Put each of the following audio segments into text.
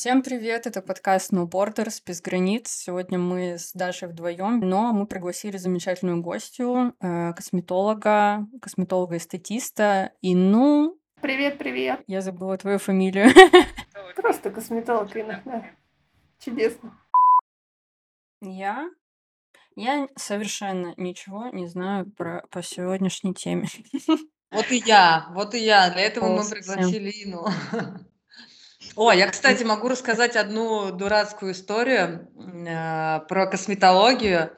Всем привет, это подкаст No Borders, без границ. Сегодня мы с Дашей вдвоем, но мы пригласили замечательную гостью, э, косметолога, косметолога-эстетиста Инну. Привет, привет. Я забыла твою фамилию. Просто косметолог иногда. Чудесно. Я? Я совершенно ничего не знаю про по сегодняшней теме. Вот и я, вот и я. Для этого мы Полностью. пригласили Ину. О, я, кстати, могу рассказать одну дурацкую историю э, про косметологию.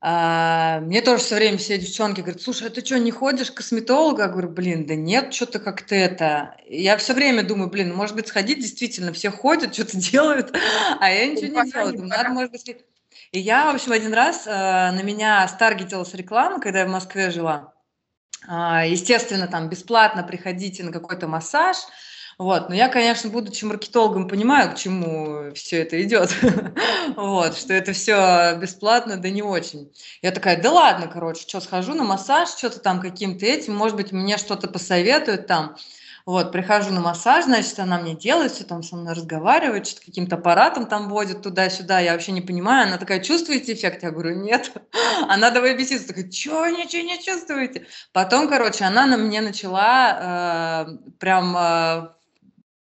А, Мне тоже все время все девчонки говорят, слушай, а ты что, не ходишь к косметологу? Я говорю, блин, да нет, что-то как-то это. Я все время думаю, блин, может быть, сходить, действительно, все ходят, что-то делают, а я ничего не делаю. Думаю, надо, может быть. И я, в общем, один раз э, на меня старгетилась реклама, когда я в Москве жила. А, Естественно, там бесплатно приходите на какой-то массаж. Вот. Но я, конечно, будучи маркетологом, понимаю, к чему все это идет. Вот, что это все бесплатно, да не очень. Я такая, да ладно, короче, что, схожу на массаж, что-то там каким-то этим, может быть, мне что-то посоветуют там. Вот, прихожу на массаж, значит, она мне делает, все там со мной разговаривает, что-то каким-то аппаратом там водит туда-сюда, я вообще не понимаю. Она такая, чувствуете эффект? Я говорю, нет. Она давай бесится, такая, что, ничего не чувствуете? Потом, короче, она на мне начала э, прям э,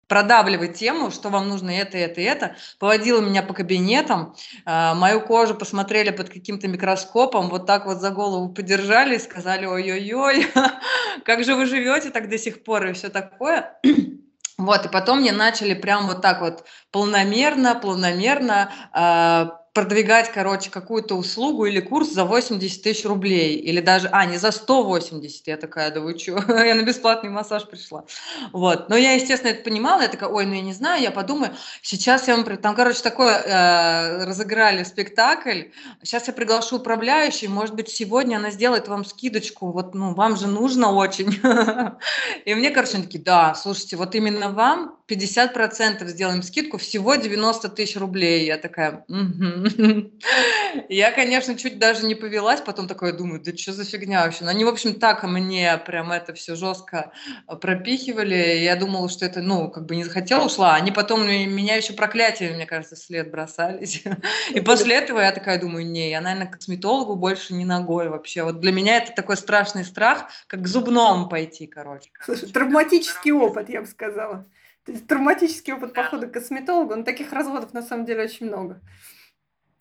продавливать тему, что вам нужно это, это, это. Поводила меня по кабинетам, э, мою кожу посмотрели под каким-то микроскопом, вот так вот за голову подержали и сказали, ой-ой-ой, как же вы живете так до сих пор и все такое. Вот, и потом мне начали прям вот так вот полномерно, планомерно э, продвигать, короче, какую-то услугу или курс за 80 тысяч рублей. Или даже, а, не за 180. Я такая, да вы что, я на бесплатный массаж пришла. Вот, но я, естественно, это понимала. Я такая, ой, ну я не знаю, я подумаю, сейчас я вам... Там, короче, такое э, разыграли спектакль. Сейчас я приглашу управляющую, может быть, сегодня она сделает вам скидочку. Вот, ну, вам же нужно очень. И мне, короче, такие, да, слушайте, вот именно вам 50% сделаем скидку, всего 90 тысяч рублей. Я такая, «Мгм». Я, конечно, чуть даже не повелась, потом такая думаю, да что за фигня вообще. Но они, в общем, так мне прям это все жестко э, пропихивали. Я думала, что это, ну, как бы не захотела, ушла. Они потом меня еще проклятиями, мне кажется, вслед бросались. И после этого я такая думаю, не, я, наверное, к косметологу больше не ногой вообще. Вот для меня это такой страшный страх, как к зубному пойти, короче. Слушай, травматический опыт, я бы сказала. То есть травматический опыт похода к косметологу, но таких разводов на самом деле очень много.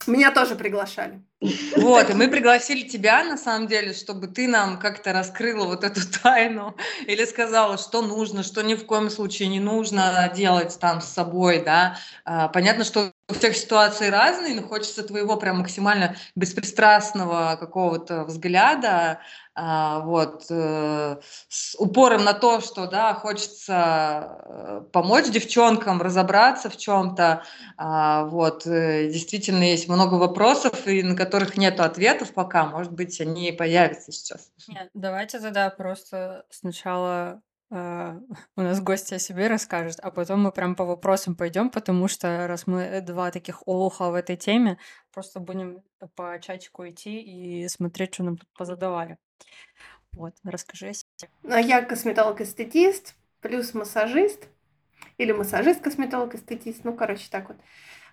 Меня тоже приглашали. Вот, и мы пригласили тебя, на самом деле, чтобы ты нам как-то раскрыла вот эту тайну или сказала, что нужно, что ни в коем случае не нужно делать там с собой, да. А, Понятно, что у всех ситуации разные, но хочется твоего прям максимально беспристрастного какого-то взгляда, вот, э, с упором на то, что, да, хочется э, помочь девчонкам разобраться в чем-то, а, вот, э, действительно есть много вопросов, и на которых нет ответов пока. Может быть, они появятся сейчас. Нет, давайте тогда просто сначала э, у нас гости о себе расскажет, а потом мы прям по вопросам пойдем, потому что раз мы два таких олуха в этой теме, просто будем по чатику идти и смотреть, что нам тут позадавали. Вот, расскажи о себе. А Я косметолог-эстетист, плюс массажист. Или массажист-косметолог-эстетист. Ну, короче, так вот.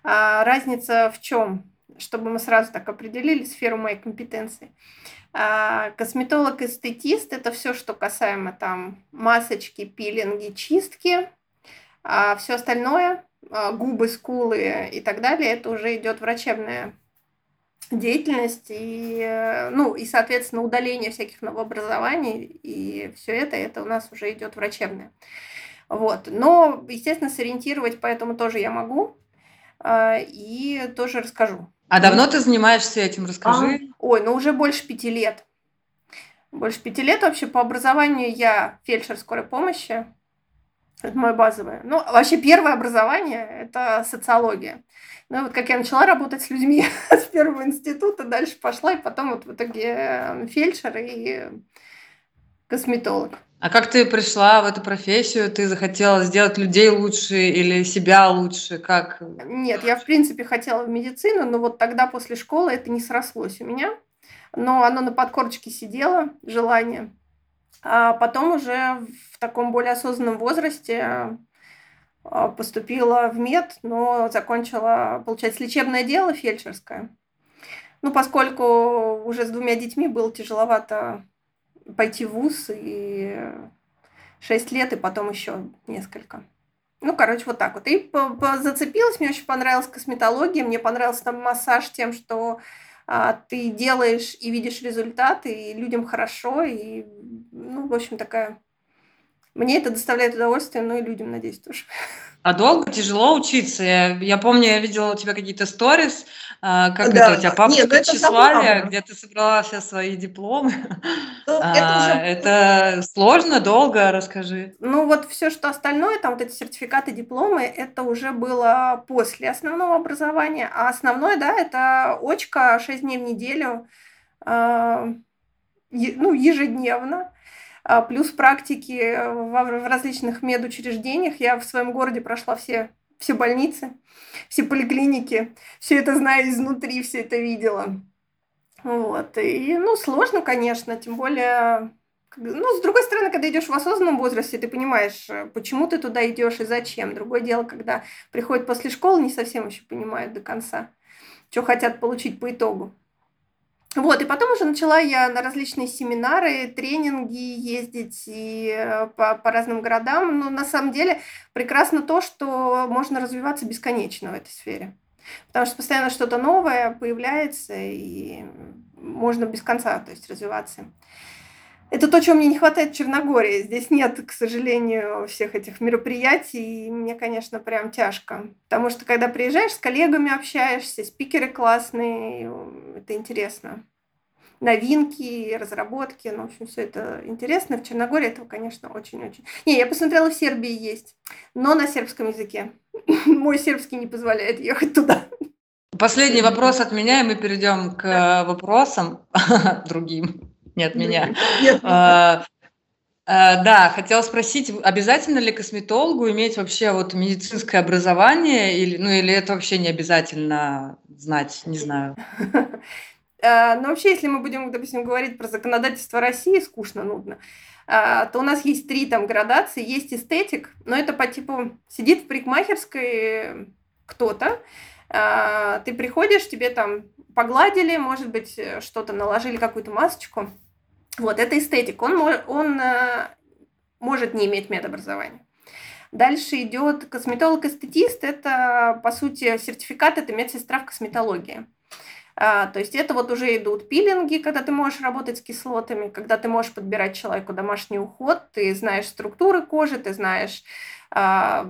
А разница в чем? Чтобы мы сразу так определили сферу моей компетенции. А, Косметолог-эстетист – это все, что касаемо там масочки, пилинги, чистки. А все остальное, а, губы, скулы и так далее, это уже идет врачебная деятельность и, э, ну, и, соответственно, удаление всяких новообразований и все это, это у нас уже идет врачебное. Вот. Но, естественно, сориентировать поэтому тоже я могу а, и тоже расскажу. А давно ты занимаешься этим? Расскажи. А, Ой, ну уже больше пяти лет. Больше пяти лет вообще по образованию я фельдшер скорой помощи. Это мое базовое. Ну, вообще первое образование – это социология. Ну, вот как я начала работать с людьми с первого института, дальше пошла, и потом вот в итоге э, фельдшер и косметолог. А как ты пришла в эту профессию? Ты захотела сделать людей лучше или себя лучше? Как? Нет, я в принципе хотела в медицину, но вот тогда после школы это не срослось у меня. Но оно на подкорочке сидело, желание. А потом уже в таком более осознанном возрасте а, поступила в мед, но закончила, получается, лечебное дело фельдшерское. Ну, поскольку уже с двумя детьми было тяжеловато пойти в ВУЗ, и 6 лет, и потом еще несколько. Ну, короче, вот так вот. И зацепилась, мне очень понравилась косметология, мне понравился там массаж тем, что а, ты делаешь и видишь результаты, и людям хорошо, и, ну, в общем, такая... Мне это доставляет удовольствие, ну и людям, надеюсь, тоже. А долго тяжело учиться? Я, я помню, я видела у тебя какие-то сторис, а, как да. это у тебя папа Нет, ну где ты собрала все свои дипломы. Ну, это, а, уже... это сложно, долго, расскажи. Ну вот все, что остальное, там вот эти сертификаты, дипломы, это уже было после основного образования. А основное, да, это очка 6 дней в неделю, э, ну, ежедневно. А, плюс практики в различных медучреждениях. Я в своем городе прошла все все больницы, все поликлиники, все это знаю изнутри, все это видела. Вот. И, ну, сложно, конечно, тем более ну, с другой стороны, когда идешь в осознанном возрасте, ты понимаешь, почему ты туда идешь и зачем. Другое дело, когда приходят после школы, не совсем еще понимают до конца, что хотят получить по итогу. Вот, и потом уже начала я на различные семинары, тренинги ездить и э, по, по разным городам. Но на самом деле прекрасно то, что можно развиваться бесконечно в этой сфере. Потому что постоянно что-то новое появляется, и можно без конца то есть, развиваться. Это то, чего мне не хватает в Черногории. Здесь нет, к сожалению, всех этих мероприятий, и мне, конечно, прям тяжко. Потому что, когда приезжаешь, с коллегами общаешься, спикеры классные, это интересно. Новинки, разработки, ну, в общем, все это интересно. В Черногории этого, конечно, очень-очень. Не, я посмотрела, в Сербии есть, но на сербском языке. Мой сербский не позволяет ехать туда. Последний вопрос от меня, и мы перейдем к вопросам другим не от меня. А, а, да, хотела спросить, обязательно ли косметологу иметь вообще вот медицинское образование, или, ну, или это вообще не обязательно знать, не знаю. А, ну, вообще, если мы будем, допустим, говорить про законодательство России, скучно, нудно, то у нас есть три там градации. Есть эстетик, но это по типу сидит в парикмахерской кто-то, ты приходишь, тебе там погладили, может быть, что-то наложили, какую-то масочку, вот, это эстетик. Он, он э, может не иметь медобразования. Дальше идет косметолог-эстетист. Это, по сути, сертификат, это медсестра в косметологии. А, то есть это вот уже идут пилинги, когда ты можешь работать с кислотами, когда ты можешь подбирать человеку домашний уход, ты знаешь структуры кожи, ты знаешь, а,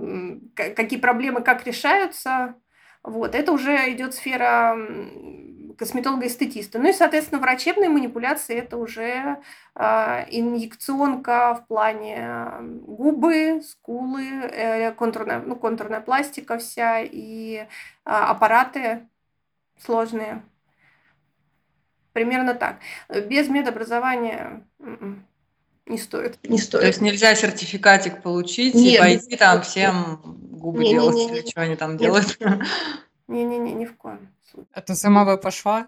какие проблемы как решаются. Вот, это уже идет сфера косметолога-эстетиста. Ну и, соответственно, врачебные манипуляции – это уже э, инъекционка в плане губы, скулы, э, контурная, ну, контурная пластика вся и э, аппараты сложные. Примерно так. Без медобразования м-м, не стоит. Не стоит. То есть нельзя сертификатик получить Нет, и пойти там всем губы не, делать не, не, не, или что они там Нет. делают? Не-не-не, ни в коем а ты сама бы пошла?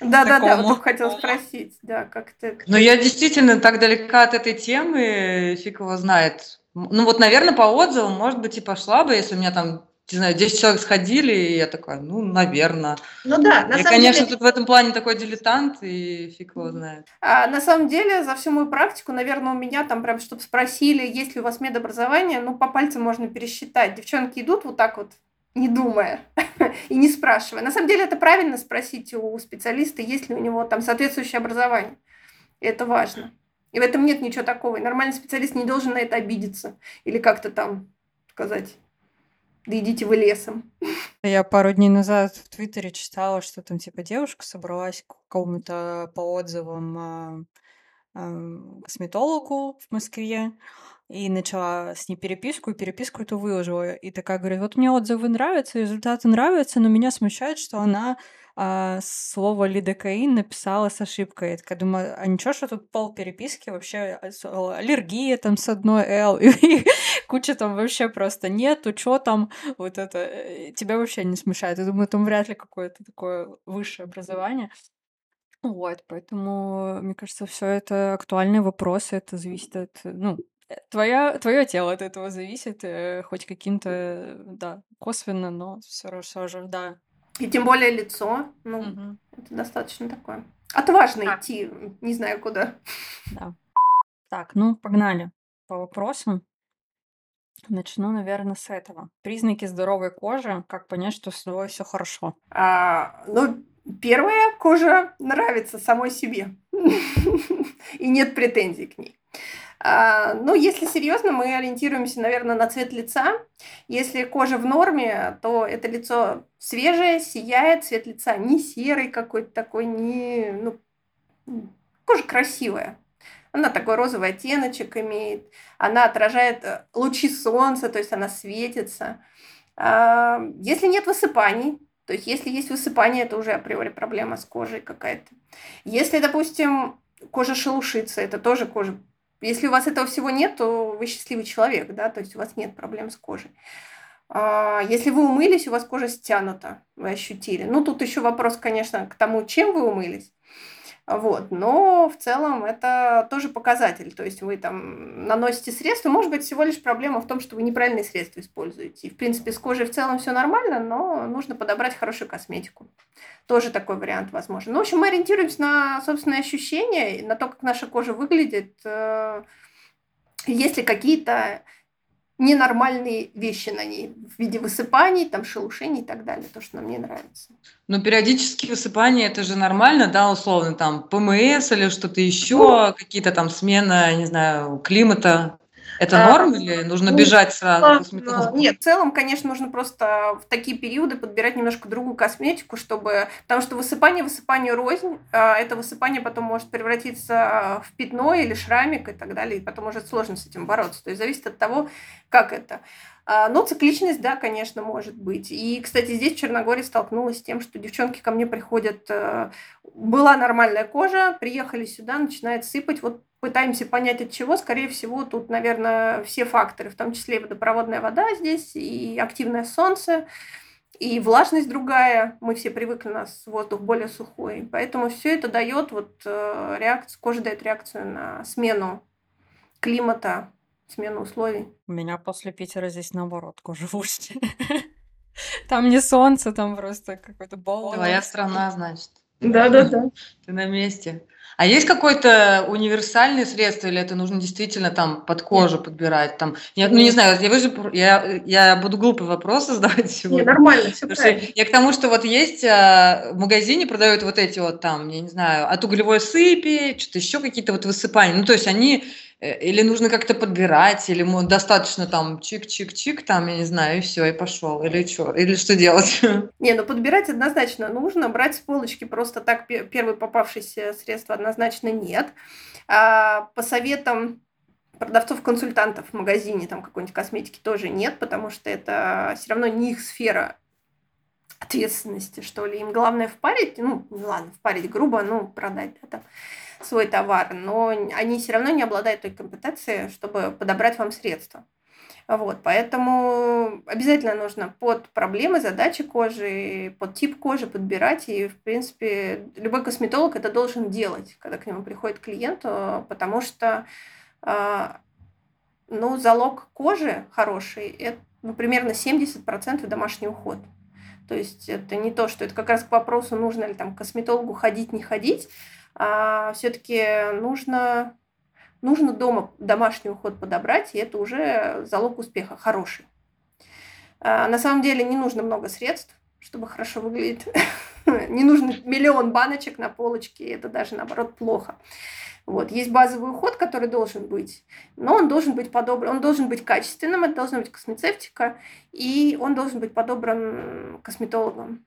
Да-да-да, вот хотела спросить, да, как ты... Но я действительно так далека от этой темы, фиг его знает. Ну вот, наверное, по отзывам, может быть, и пошла бы, если у меня там не знаю, 10 человек сходили, и я такая, ну, наверное. Ну да, на я, самом конечно, деле... тут в этом плане такой дилетант, и фиг его знает. А, на самом деле, за всю мою практику, наверное, у меня там прям, чтобы спросили, есть ли у вас медобразование, ну, по пальцам можно пересчитать. Девчонки идут вот так вот не думая и не спрашивая. На самом деле это правильно спросить у специалиста, есть ли у него там соответствующее образование. И это важно. И в этом нет ничего такого. И нормальный специалист не должен на это обидеться или как-то там сказать, да идите вы лесом. Я пару дней назад в Твиттере читала, что там типа девушка собралась к какому-то по отзывам а, а, косметологу в Москве, и начала с ней переписку, и переписку эту выложила. И такая говорит, вот мне отзывы нравятся, результаты нравятся, но меня смущает, что она а, слово лидокаин написала с ошибкой. Я такая думаю, а ничего, что тут пол переписки вообще а, аллергия там с одной L, и куча там вообще просто нету, что там, вот это, э, тебя вообще не смущает. Я думаю, там вряд ли какое-то такое высшее образование. Вот, поэтому, мне кажется, все это актуальные вопросы, это зависит от, ну, твоя, твое тело от этого зависит, э, хоть каким-то, да, косвенно, но все же, да. И тем более лицо, ну, угу. это достаточно такое. Отважно так. идти, не знаю куда. Да. Так, ну, погнали по вопросам. Начну, наверное, с этого. Признаки здоровой кожи. Как понять, что с тобой все хорошо? А, ну, первое, кожа нравится самой себе. И нет претензий к ней. А, ну, если серьезно, мы ориентируемся, наверное, на цвет лица. Если кожа в норме, то это лицо свежее, сияет, цвет лица не серый какой-то такой, не... Ну, кожа красивая. Она такой розовый оттеночек имеет. Она отражает э, лучи солнца, то есть она светится. А, если нет высыпаний, то есть если есть высыпание, это уже априори проблема с кожей какая-то. Если, допустим, кожа шелушится, это тоже кожа. Если у вас этого всего нет, то вы счастливый человек, да, то есть у вас нет проблем с кожей. А, если вы умылись, у вас кожа стянута, вы ощутили. Ну, тут еще вопрос, конечно, к тому, чем вы умылись. Вот. Но в целом это тоже показатель. То есть вы там наносите средства. Может быть, всего лишь проблема в том, что вы неправильные средства используете. И, в принципе, с кожей в целом все нормально, но нужно подобрать хорошую косметику. Тоже такой вариант возможен. Ну, в общем, мы ориентируемся на собственные ощущения, на то, как наша кожа выглядит. Э, Если какие-то ненормальные вещи на ней в виде высыпаний, там, шелушений и так далее, то, что нам не нравится. Но периодические высыпания это же нормально, да, условно, там ПМС или что-то еще, ну, какие-то там смена, не знаю, климата. Это а, норм или нужно ну, бежать сразу? Ну, нет, в целом, конечно, нужно просто в такие периоды подбирать немножко другую косметику, чтобы... Потому что высыпание высыпанию рознь. А это высыпание потом может превратиться в пятно или шрамик и так далее. И потом уже сложно с этим бороться. То есть зависит от того, как это. А, но цикличность, да, конечно, может быть. И, кстати, здесь в Черногории столкнулась с тем, что девчонки ко мне приходят, э, была нормальная кожа, приехали сюда, начинает сыпать. Вот пытаемся понять от чего. Скорее всего, тут, наверное, все факторы, в том числе и водопроводная вода здесь, и активное солнце, и влажность другая. Мы все привыкли, у нас воздух более сухой. Поэтому все это дает вот э, реакцию, кожа дает реакцию на смену климата, смену условий. У меня после Питера здесь наоборот кожа в Там не солнце, там просто какой-то бол. Твоя страна, значит. Да-да-да. Ты на месте. А есть какое-то универсальное средство, или это нужно действительно там под кожу Нет. подбирать? Там, я, ну, не знаю, я, вижу, я, я буду глупый вопрос задавать сегодня. Нет, нормально, все правильно. Я к тому, что вот есть а, в магазине продают вот эти вот там, я не знаю, от углевой сыпи, что-то еще какие-то вот высыпания. Ну, то есть они или нужно как-то подбирать, или достаточно там чик-чик-чик, там, я не знаю, и все, и пошел. Или что? Или что делать? Не, ну подбирать однозначно нужно. Брать с полочки просто так первый попавшийся средство однозначно нет. А по советам продавцов-консультантов в магазине там какой-нибудь косметики тоже нет, потому что это все равно не их сфера ответственности, что ли. Им главное впарить, ну, ладно, впарить грубо, ну, продать, да, там свой товар, но они все равно не обладают той компетенцией, чтобы подобрать вам средства. Вот, поэтому обязательно нужно под проблемы, задачи кожи, под тип кожи подбирать. И, в принципе, любой косметолог это должен делать, когда к нему приходит клиент, э, потому что а, ну, залог кожи хороший – это ну, примерно 70% домашний уход. То есть это не то, что это как раз к вопросу, нужно ли там косметологу ходить, не ходить, а все-таки нужно, нужно дома домашний уход подобрать, и это уже залог успеха, хороший. А на самом деле не нужно много средств, чтобы хорошо выглядеть. Не нужно миллион баночек на полочке, это даже наоборот плохо. Вот. Есть базовый уход, который должен быть, но он должен быть подобран, он должен быть качественным, это должна быть космецевтика, и он должен быть подобран косметологом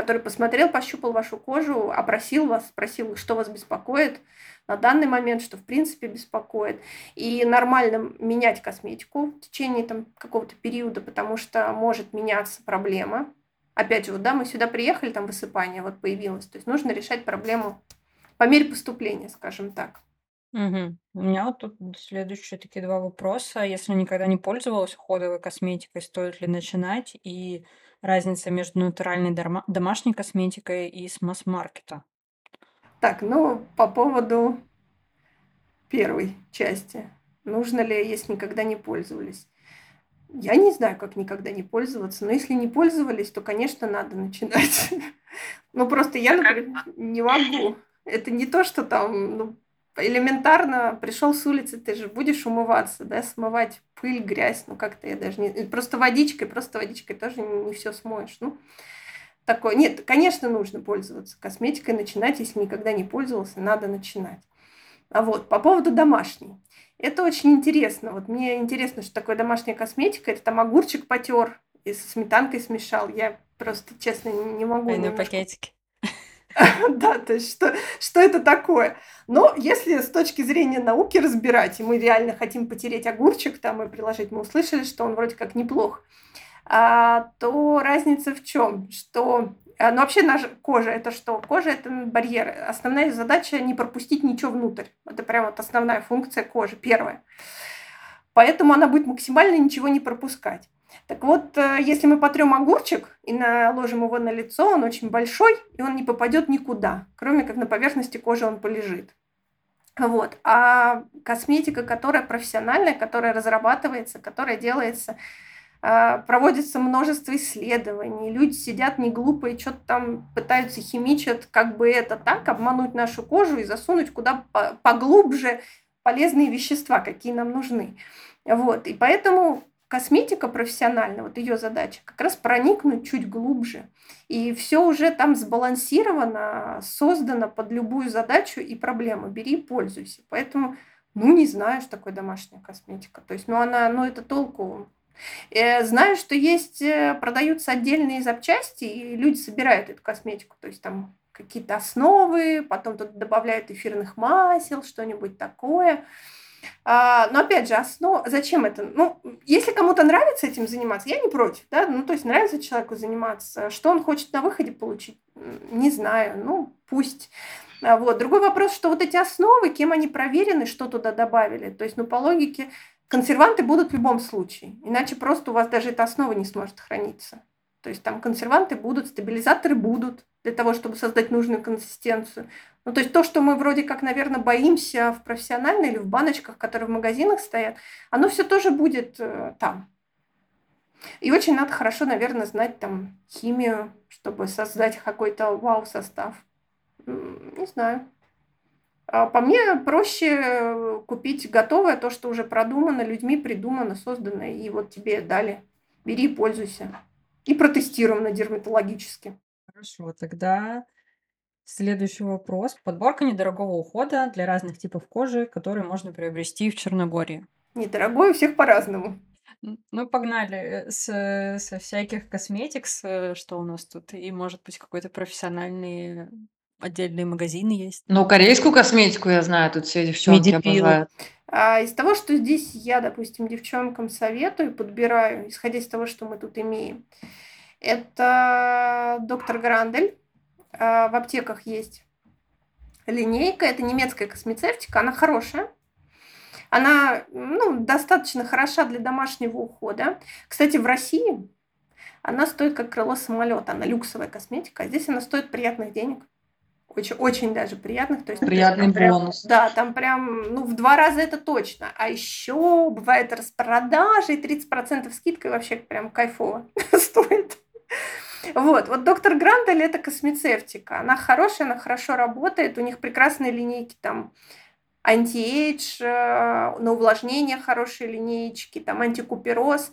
который посмотрел, пощупал вашу кожу, опросил вас, спросил, что вас беспокоит на данный момент, что в принципе беспокоит. И нормально менять косметику в течение там, какого-то периода, потому что может меняться проблема. Опять же, вот, да, мы сюда приехали, там высыпание вот появилось. То есть нужно решать проблему по мере поступления, скажем так. Угу. У меня вот тут следующие такие два вопроса. Если никогда не пользовалась уходовой косметикой, стоит ли начинать? И разница между натуральной дома- домашней косметикой и с масс-маркета? Так, ну, по поводу первой части. Нужно ли, если никогда не пользовались? Я не знаю, как никогда не пользоваться, но если не пользовались, то, конечно, надо начинать. Ну, просто я, например, не могу. Это не то, что там, ну, элементарно пришел с улицы, ты же будешь умываться, да, смывать пыль, грязь, ну как-то я даже не... Просто водичкой, просто водичкой тоже не, не все смоешь. Ну, такое. Нет, конечно, нужно пользоваться косметикой, начинать, если никогда не пользовался, надо начинать. А вот, по поводу домашней. Это очень интересно. Вот мне интересно, что такое домашняя косметика. Это там огурчик потер и со сметанкой смешал. Я просто, честно, не могу. Двойной пакетики. Да, то есть что, что это такое? Но если с точки зрения науки разбирать, и мы реально хотим потереть огурчик там и приложить, мы услышали, что он вроде как неплох, а, то разница в чем? Что а, ну, вообще наша кожа это что? Кожа это барьер. Основная задача не пропустить ничего внутрь. Это прям вот основная функция кожи, первая. Поэтому она будет максимально ничего не пропускать. Так вот, э, если мы потрем огурчик и наложим его на лицо, он очень большой, и он не попадет никуда, кроме как на поверхности кожи он полежит. Вот. А косметика, которая профессиональная, которая разрабатывается, которая делается, э, проводится множество исследований, люди сидят не глупо и что-то там пытаются химичат, как бы это так, обмануть нашу кожу и засунуть куда поглубже полезные вещества, какие нам нужны. Вот. И поэтому косметика профессиональная, вот ее задача, как раз проникнуть чуть глубже. И все уже там сбалансировано, создано под любую задачу и проблему. Бери и пользуйся. Поэтому, ну, не знаю, что такое домашняя косметика. То есть, ну, она, ну, это толку. Э, знаю, что есть, э, продаются отдельные запчасти, и люди собирают эту косметику. То есть, там какие-то основы, потом тут добавляют эфирных масел, что-нибудь такое. А, но опять же, основ... зачем это? Ну, если кому-то нравится этим заниматься, я не против, да, ну, то есть нравится человеку заниматься, что он хочет на выходе получить, не знаю, ну, пусть. А, вот. Другой вопрос, что вот эти основы, кем они проверены, что туда добавили, то есть, ну, по логике, консерванты будут в любом случае, иначе просто у вас даже эта основа не сможет храниться. То есть там консерванты будут, стабилизаторы будут для того, чтобы создать нужную консистенцию. Ну, то есть то, что мы вроде как, наверное, боимся в профессиональной или в баночках, которые в магазинах стоят, оно все тоже будет э, там. И очень надо хорошо, наверное, знать там химию, чтобы создать какой-то вау-состав. Не знаю. А по мне проще купить готовое, то, что уже продумано, людьми придумано, создано, и вот тебе дали. Бери и пользуйся. И протестировано дерматологически. Хорошо, тогда следующий вопрос. Подборка недорогого ухода для разных типов кожи, которые можно приобрести в Черногории. Недорогой у всех по-разному. Ну, погнали э, с, со всяких косметикс, э, что у нас тут, и, может быть, какой-то профессиональный отдельные магазины есть. Ну, корейскую косметику я знаю, тут все девчонки Медипил. обожают. А из того, что здесь я, допустим, девчонкам советую, подбираю, исходя из того, что мы тут имеем, это доктор Грандель. А, в аптеках есть линейка, это немецкая космецевтика, она хорошая. Она ну, достаточно хороша для домашнего ухода. Кстати, в России она стоит как крыло самолета, она люксовая косметика, а здесь она стоит приятных денег. Очень, очень даже приятных. То есть, Приятный прям, бонус. Да, там прям, ну, в два раза это точно. А еще бывает распродажи, 30% скидка, и вообще прям кайфово стоит. Вот, вот доктор Грандель это космецевтика. Она хорошая, она хорошо работает, у них прекрасные линейки там антиэйдж, э, на увлажнение хорошие линейки, там антикупероз.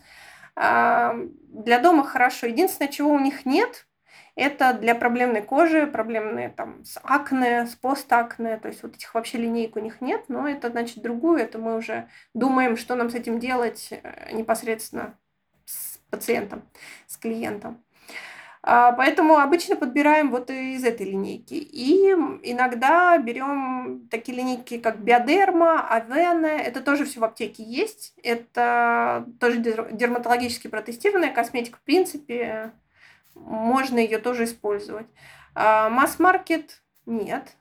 А, для дома хорошо. Единственное, чего у них нет, это для проблемной кожи, проблемные там с акне, с постакне, то есть вот этих вообще линейок у них нет, но это значит другую, это мы уже думаем, что нам с этим делать э, непосредственно с пациентом, с клиентом. А, поэтому обычно подбираем вот из этой линейки. И иногда берем такие линейки, как Биодерма, Авена. Это тоже все в аптеке есть. Это тоже дерматологически протестированная косметика. В принципе, можно ее тоже использовать. А масс-маркет нет.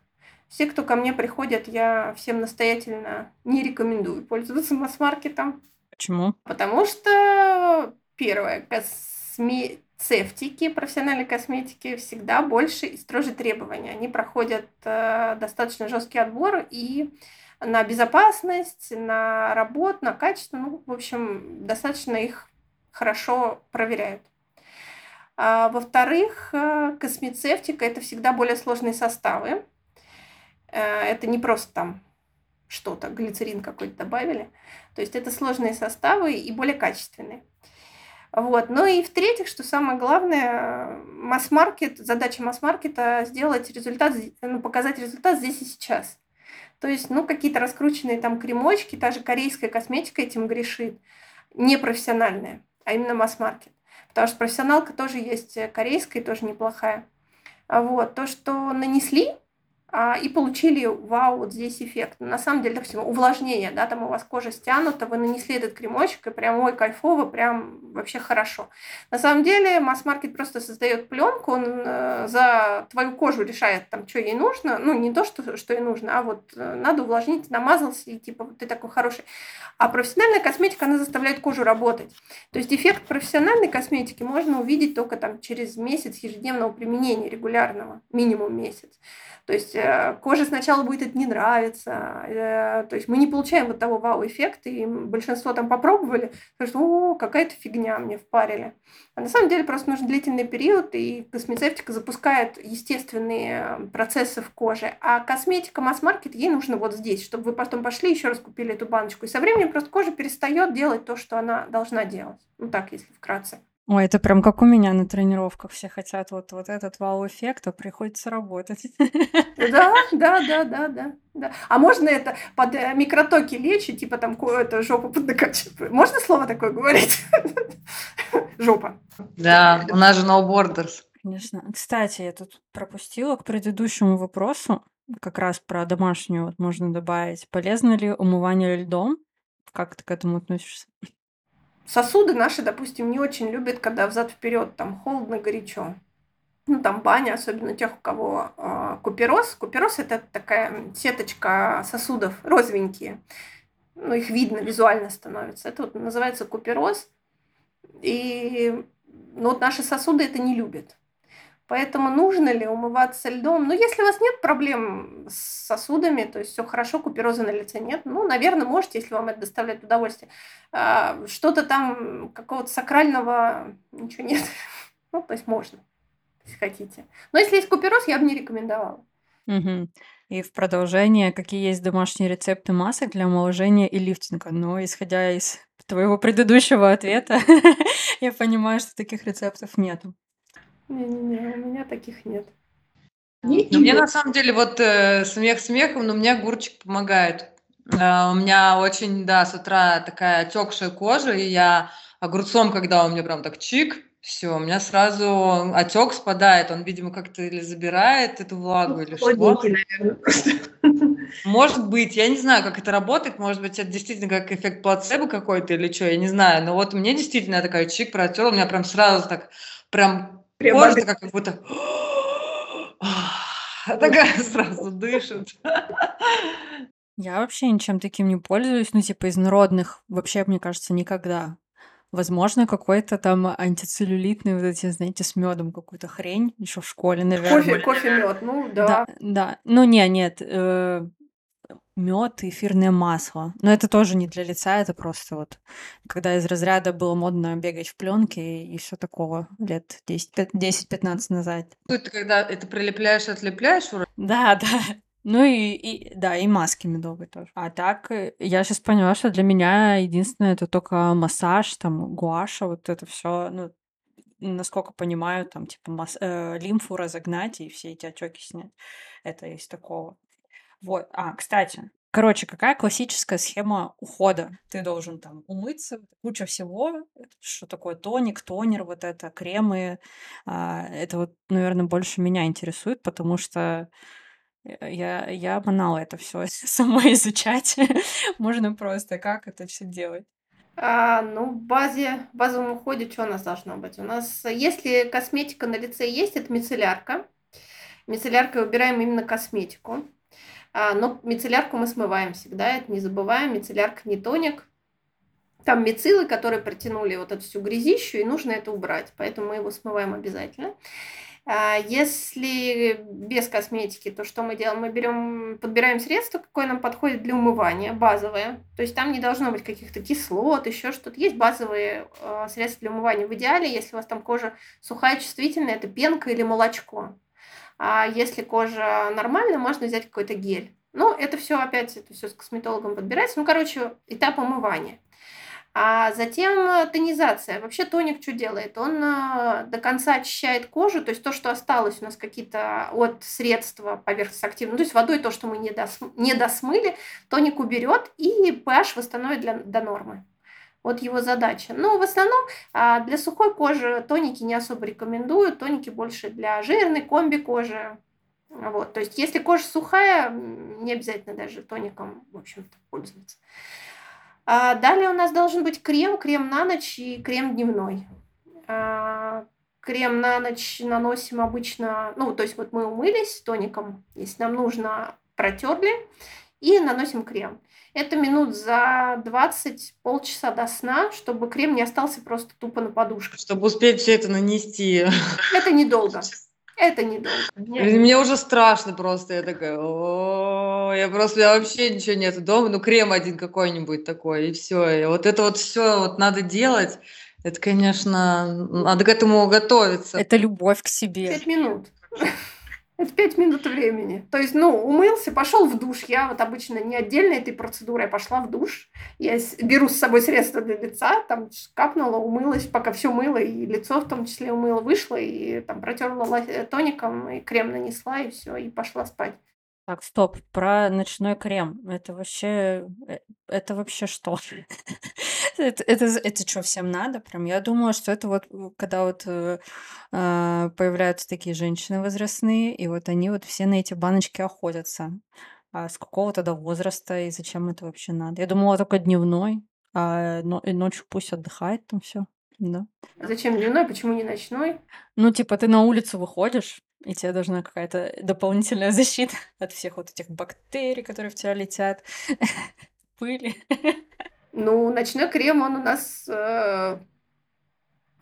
Все, кто ко мне приходят, я всем настоятельно не рекомендую пользоваться масс-маркетом. Почему? Потому что, первое, космецевтики, профессиональной косметики всегда больше и строже требования. Они проходят э, достаточно жесткий отбор и на безопасность, на работу, на качество. Ну, в общем, достаточно их хорошо проверяют. А, во-вторых, э, космецевтика – это всегда более сложные составы. Э, это не просто там что-то, глицерин какой-то добавили. То есть это сложные составы и более качественные. Вот. Ну и в-третьих, что самое главное, масс-маркет, задача масс-маркета сделать результат, ну, показать результат здесь и сейчас. То есть, ну, какие-то раскрученные там кремочки, та же корейская косметика этим грешит, не профессиональная, а именно масс-маркет. Потому что профессионалка тоже есть корейская, тоже неплохая. Вот. То, что нанесли, а, и получили, вау, вот здесь эффект. На самом деле, допустим, увлажнение, да, там у вас кожа стянута, вы нанесли этот кремочек, и прям, ой, кайфово, прям вообще хорошо. На самом деле, масс-маркет просто создает пленку, он э, за твою кожу решает, там, что ей нужно, ну, не то, что, что ей нужно, а вот э, надо увлажнить, намазался, и типа, ты такой хороший. А профессиональная косметика, она заставляет кожу работать. То есть эффект профессиональной косметики можно увидеть только там через месяц ежедневного применения регулярного, минимум месяц. То есть э, коже сначала будет это не нравиться, э, то есть мы не получаем вот того вау-эффекта, и большинство там попробовали, что о, какая-то фигня мне впарили. А на самом деле просто нужен длительный период, и космецевтика запускает естественные процессы в коже. А косметика масс-маркет, ей нужно вот здесь, чтобы вы потом пошли еще раз купили эту баночку. И со временем просто кожа перестает делать то, что она должна делать. Ну так, если вкратце. Ой, это прям как у меня на тренировках. Все хотят вот, вот этот вау-эффект, а приходится работать. Да, да, да, да, да, да. А можно это под э, микротоки лечь и типа там это жопу поднакачивать? Можно слово такое говорить? Жопа. Да, у нас же no borders. Конечно. Кстати, я тут пропустила к предыдущему вопросу, как раз про домашнюю вот можно добавить. Полезно ли умывание льдом? Как ты к этому относишься? Сосуды наши, допустим, не очень любят, когда взад вперед там холодно, горячо. Ну, там баня, особенно тех, у кого э, купероз. Купероз – это такая сеточка сосудов розовенькие. Ну, их видно, визуально становится. Это вот называется купероз. И ну, вот наши сосуды это не любят. Поэтому нужно ли умываться льдом? Ну, если у вас нет проблем с сосудами, то есть все хорошо, купероза на лице нет, ну, наверное, можете, если вам это доставляет удовольствие. А, что-то там, какого-то сакрального, ничего нет. Ну, то есть можно, если хотите. Но если есть купероз, я бы не рекомендовала. Угу. И в продолжение, какие есть домашние рецепты масок для омоложения и лифтинга? Ну, исходя из твоего предыдущего ответа, я понимаю, что таких рецептов нету. Не-не-не, у меня таких нет. Ну, мне на самом деле вот э, смех смехом, но у меня огурчик помогает. Э, у меня очень, да, с утра такая отекшая кожа, и я огурцом, когда у меня прям так чик, все, у меня сразу отек спадает, он, видимо, как-то или забирает эту влагу, или что. наверное. Может быть, я не знаю, как это работает, может быть, это действительно как эффект плацебо какой-то или что, я не знаю, но вот мне действительно такая чик протерла, у меня прям сразу так, прям Кожа такая, как будто... Такая сразу дышит. Я вообще ничем таким не пользуюсь, ну, типа из народных вообще, мне кажется, никогда. Возможно, какой-то там антицеллюлитный, вот эти, знаете, с медом какую-то хрень, еще в школе, наверное. Кофе, кофе, мед, ну да. Да, да. Ну, не, нет, э, мед и эфирное масло. Но это тоже не для лица, это просто вот когда из разряда было модно бегать в пленке и все такого лет 10-15 назад. Ну, это когда это прилепляешь, отлепляешь? Да, да. Ну и, и да, и маски медовые тоже. А так, э, я сейчас поняла, что для меня единственное это только массаж, там, гуаша, вот это все, ну, насколько понимаю, там, типа, масс... э, лимфу разогнать и все эти отеки снять. Это из такого. Вот. А, кстати, Короче, какая классическая схема ухода? Ты должен там умыться, куча всего. Что такое тоник, тонер, вот это, кремы. А, это вот, наверное, больше меня интересует, потому что э, я, я манала это все сама изучать. Можно просто как это все делать. А, ну, в базе, в базовом уходе что у нас должно быть? У нас, если косметика на лице есть, это мицеллярка. Мицелляркой выбираем именно косметику. А, но мицеллярку мы смываем всегда, это не забываем. Мицеллярка не тоник. Там мицилы, которые протянули вот эту всю грязищу, и нужно это убрать. Поэтому мы его смываем обязательно. А если без косметики, то что мы делаем? Мы берем, подбираем средство, какое нам подходит для умывания, базовое. То есть там не должно быть каких-то кислот, еще что-то. Есть базовые э, средства для умывания. В идеале, если у вас там кожа сухая, чувствительная, это пенка или молочко. А если кожа нормальная, можно взять какой-то гель. Но это все опять, это все с косметологом подбирается. Ну, короче, этап умывания. А затем э, тонизация. Вообще тоник что делает? Он э, до конца очищает кожу, то есть то, что осталось у нас какие-то от средства поверхностно активного, то есть водой то, что мы не досмыли, тоник уберет и pH восстановит для, до нормы. Вот его задача. Но в основном а, для сухой кожи тоники не особо рекомендую. Тоники больше для жирной комби кожи. Вот. То есть если кожа сухая, не обязательно даже тоником, в общем-то, пользоваться. А далее у нас должен быть крем, крем на ночь и крем дневной. А, крем на ночь наносим обычно, ну, то есть вот мы умылись тоником, если нам нужно, протерли, и наносим крем. Это минут за 20, полчаса до сна, чтобы крем не остался просто тупо на подушке. Чтобы успеть все это нанести. Это недолго. Это недолго. Мне уже страшно просто. Я такая, о, я просто, я вообще ничего нет дома, ну крем один какой-нибудь такой, и все. И вот это вот все вот надо делать. Это, конечно, надо к этому готовиться. Это любовь к себе. Пять минут. Это пять минут времени. То есть, ну, умылся, пошел в душ. Я вот обычно не отдельно этой процедурой, я пошла в душ. Я беру с собой средства для лица, там капнула, умылась, пока все мыло, и лицо в том числе умыла, вышла, и там протерла тоником, и крем нанесла, и все, и пошла спать. Так, стоп, про ночной крем. Это вообще... Э, это вообще что? это, это, это что, всем надо? Прям я думала, что это вот, когда вот э, а, появляются такие женщины возрастные, и вот они вот все на эти баночки охотятся. А с какого тогда возраста и зачем это вообще надо? Я думала только дневной, а но, и ночью пусть отдыхает там все. Да. Зачем дневной, почему не ночной? Ну, типа, ты на улицу выходишь, и тебе должна какая-то дополнительная защита от всех вот этих бактерий, которые в тебя летят, пыли. Ну, ночной крем, он у нас э,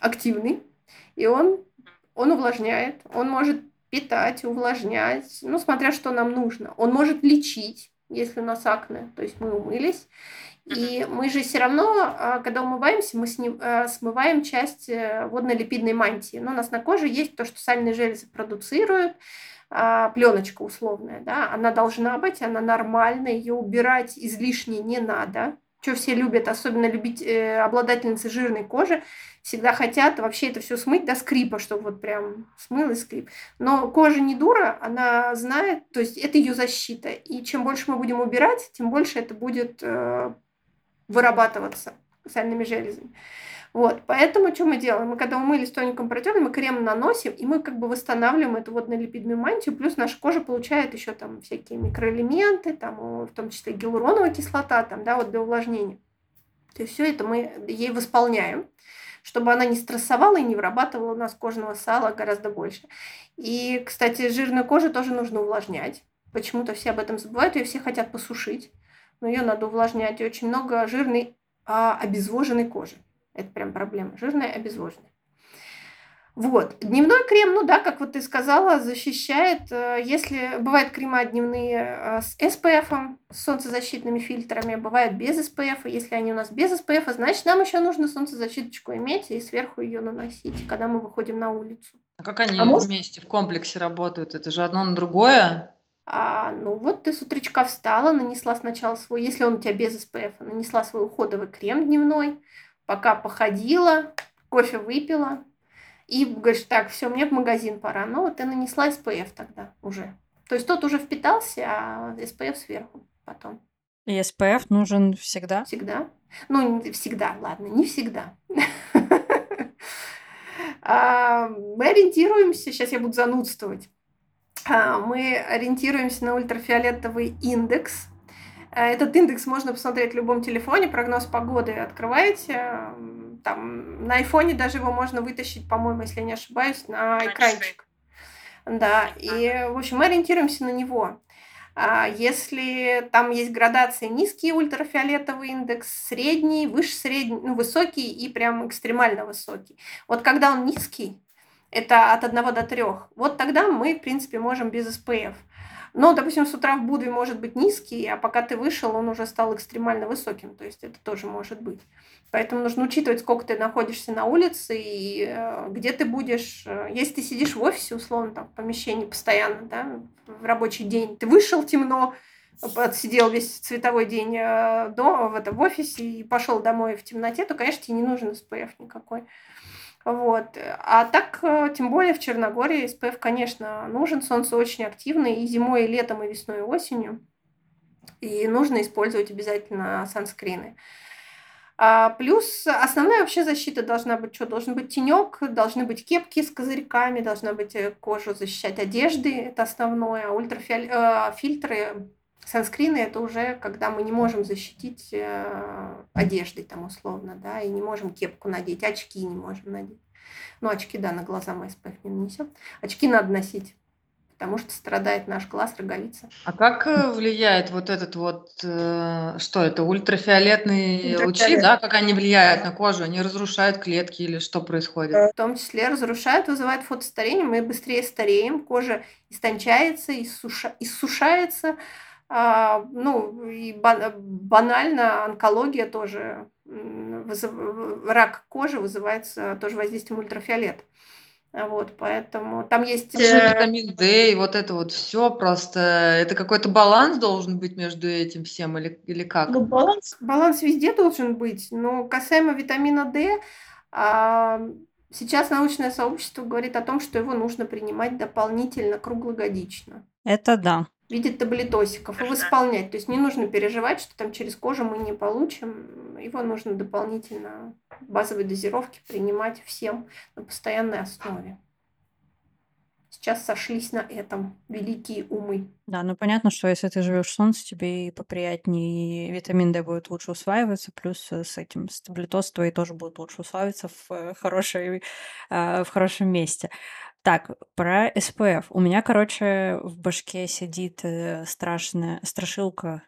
активный, и он, он увлажняет, он может питать, увлажнять, ну, смотря что нам нужно. Он может лечить, если у нас акне, то есть мы умылись, и мы же все равно, а, когда умываемся, мы сним, а, смываем часть э, водно-липидной мантии. Но у нас на коже есть то, что сальные железы продуцируют, а, пленочка условная, да, она должна быть, она нормальная, ее убирать излишне не надо. Что все любят, особенно любить э, обладательницы жирной кожи, всегда хотят вообще это все смыть до скрипа, чтобы вот прям смыл и скрип. Но кожа не дура, она знает, то есть это ее защита. И чем больше мы будем убирать, тем больше это будет э, вырабатываться сальными железами. Вот, поэтому что мы делаем? Мы когда умылись тоником протерли, мы крем наносим, и мы как бы восстанавливаем эту водно-липидную мантию, плюс наша кожа получает еще там всякие микроэлементы, там, в том числе гиалуроновая кислота, там, да, вот для увлажнения. То есть все это мы ей восполняем, чтобы она не стрессовала и не вырабатывала у нас кожного сала гораздо больше. И, кстати, жирную кожу тоже нужно увлажнять. Почему-то все об этом забывают, ее все хотят посушить но ее надо увлажнять. И очень много жирной а, обезвоженной кожи. Это прям проблема. Жирная, обезвоженная. Вот. Дневной крем, ну да, как вот ты сказала, защищает. Э, если бывают крема дневные э, с SPF, с солнцезащитными фильтрами, бывают без SPF. Если они у нас без SPF, значит, нам еще нужно солнцезащиточку иметь и сверху ее наносить, когда мы выходим на улицу. А как они а вместе в комплексе работают? Это же одно на другое? А, ну вот ты с утречка встала, нанесла сначала свой, если он у тебя без SPF, нанесла свой уходовый крем дневной, пока походила, кофе выпила, и говоришь, так, все, мне в магазин пора. Ну, вот ты нанесла SPF тогда уже. То есть тот уже впитался, а SPF сверху потом. И SPF нужен всегда? Всегда. Ну, всегда, ладно, не всегда. А, мы ориентируемся, сейчас я буду занудствовать, а, мы ориентируемся на ультрафиолетовый индекс. А, этот индекс можно посмотреть в любом телефоне, прогноз погоды открываете. Там, на айфоне даже его можно вытащить, по-моему, если я не ошибаюсь, на экранчик. Да, и, в общем, мы ориентируемся на него. А, если там есть градации низкий ультрафиолетовый индекс, средний, выше средний, ну, высокий и прям экстремально высокий. Вот когда он низкий, это от 1 до 3. Вот тогда мы, в принципе, можем без SPF. Но, допустим, с утра в Будве может быть низкий, а пока ты вышел, он уже стал экстремально высоким. То есть это тоже может быть. Поэтому нужно учитывать, сколько ты находишься на улице и э, где ты будешь. Э, если ты сидишь в офисе, условно, там, в помещении постоянно, да, в рабочий день, ты вышел темно, отсидел весь цветовой день э, дома, в, этом, в офисе и пошел домой в темноте, то, конечно, тебе не нужен SPF никакой. Вот. А так, э, тем более в Черногории SPF, конечно, нужен. Солнце очень активное и зимой, и летом, и весной, и осенью. И нужно использовать обязательно санскрины. А плюс основная вообще защита должна быть что? Должен быть тенек, должны быть кепки с козырьками, должна быть э, кожу защищать одежды, это основное. Ультрафильтры, э, санскрины это уже когда мы не можем защитить э, одеждой там условно, да, и не можем кепку надеть, очки не можем надеть. Ну, очки, да, на глаза мы SPF не нанесем. Очки надо носить, потому что страдает наш глаз, роговица. А как э, влияет вот этот вот, э, что это, ультрафиолетные Ультрафиолет. лучи, да, как они влияют на кожу? Они разрушают клетки или что происходит? В том числе разрушают, вызывают фотостарение, мы быстрее стареем, кожа истончается, иссуша, иссушается, а, ну, и банально онкология тоже, вызыв... рак кожи вызывается тоже воздействием ультрафиолета. Вот, поэтому там есть... Витамин D и вот это вот все просто... Это какой-то баланс должен быть между этим всем или, или как? Ну, баланс, баланс везде должен быть, но касаемо витамина D, а, сейчас научное сообщество говорит о том, что его нужно принимать дополнительно круглогодично. Это да в виде таблетосиков и восполнять. То есть не нужно переживать, что там через кожу мы не получим. Его нужно дополнительно базовой дозировки принимать всем на постоянной основе. Сейчас сошлись на этом великие умы. Да, ну понятно, что если ты живешь в солнце, тебе и поприятнее, и витамин D будет лучше усваиваться, плюс с этим с таблетоз твои тоже будут лучше усваиваться в, э, хорошей, э, в хорошем месте. Так, про СПФ. У меня, короче, в башке сидит э, страшная страшилка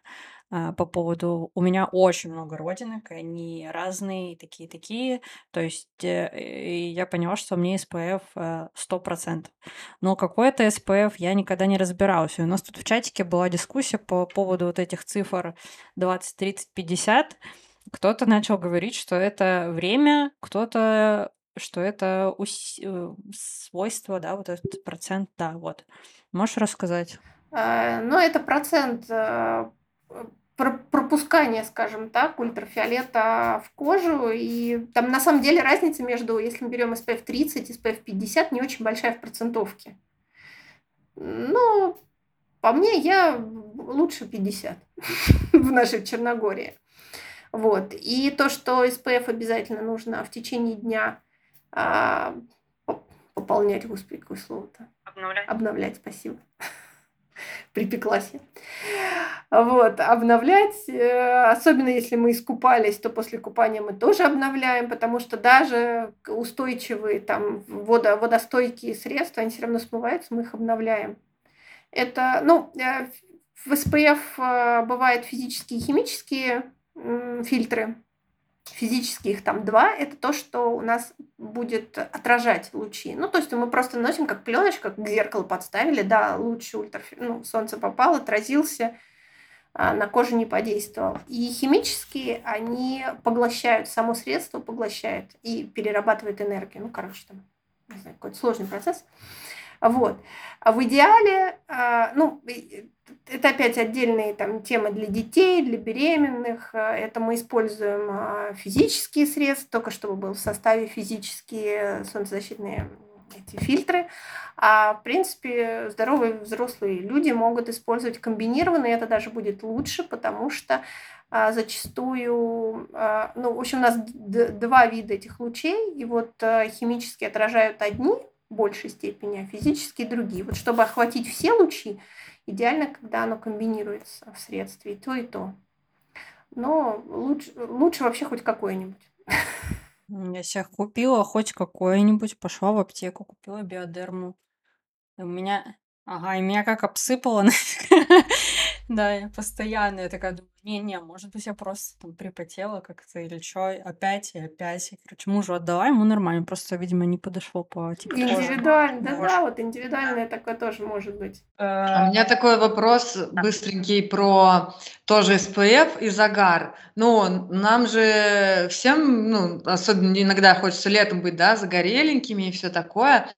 а, по поводу... У меня очень много родинок, они разные, такие-такие. То есть э, я поняла, что мне СПФ э, 100%. Но какой-то СПФ я никогда не разбиралась. И у нас тут в чатике была дискуссия по поводу вот этих цифр 20, 30, 50. Кто-то начал говорить, что это время, кто-то что это ус... Э, свойство, да, вот этот процент, да, вот. Можешь рассказать? Э, ну, это процент э, пропускания, скажем так, ультрафиолета в кожу. И там на самом деле разница между, если мы берем SPF 30 и SPF 50, не очень большая в процентовке. Ну, по мне, я лучше 50 в нашей Черногории. Вот. И то, что SPF обязательно нужно в течение дня а, пополнять, господи, какое слово-то? Обновлять. Обновлять, спасибо. Припеклась я. Вот, обновлять, э, особенно если мы искупались, то после купания мы тоже обновляем, потому что даже устойчивые, там, водо, водостойкие средства, они все равно смываются, мы их обновляем. Это, ну, э, в SPF э, бывают физические и химические фильтры, физически их там два, это то, что у нас будет отражать лучи. Ну, то есть мы просто носим как пленочка, как зеркало подставили, да, луч ультрафи... ну, солнце попал, отразился, а на кожу не подействовал. И химические, они поглощают, само средство поглощает и перерабатывает энергию. Ну, короче, там, не знаю, какой-то сложный процесс. Вот. А в идеале, а, ну, это опять отдельные там темы для детей, для беременных. А, это мы используем а, физические средства, только чтобы был в составе физические солнцезащитные эти фильтры. А в принципе здоровые взрослые люди могут использовать комбинированные, это даже будет лучше, потому что а, зачастую, а, ну, в общем, у нас два вида этих лучей, и вот а, химически отражают одни в большей степени, а физические другие. Вот чтобы охватить все лучи, Идеально, когда оно комбинируется в средстве и то, и то. Но лучше, лучше вообще хоть какое-нибудь. Я себе купила хоть какое-нибудь, пошла в аптеку, купила биодерму. И у меня... Ага, и меня как обсыпало. Да, я постоянно я такая думаю, не-не, может быть, я просто там припотела как-то или что, опять и опять. И, короче, мужу отдала, ему нормально, просто, видимо, не подошло по типу. Индивидуально, Может. да-да, вот индивидуальное такое тоже может быть. А у меня такой вопрос быстренький про тоже SPF и загар. Ну, нам же всем, ну, особенно иногда хочется летом быть, да, загореленькими и все такое.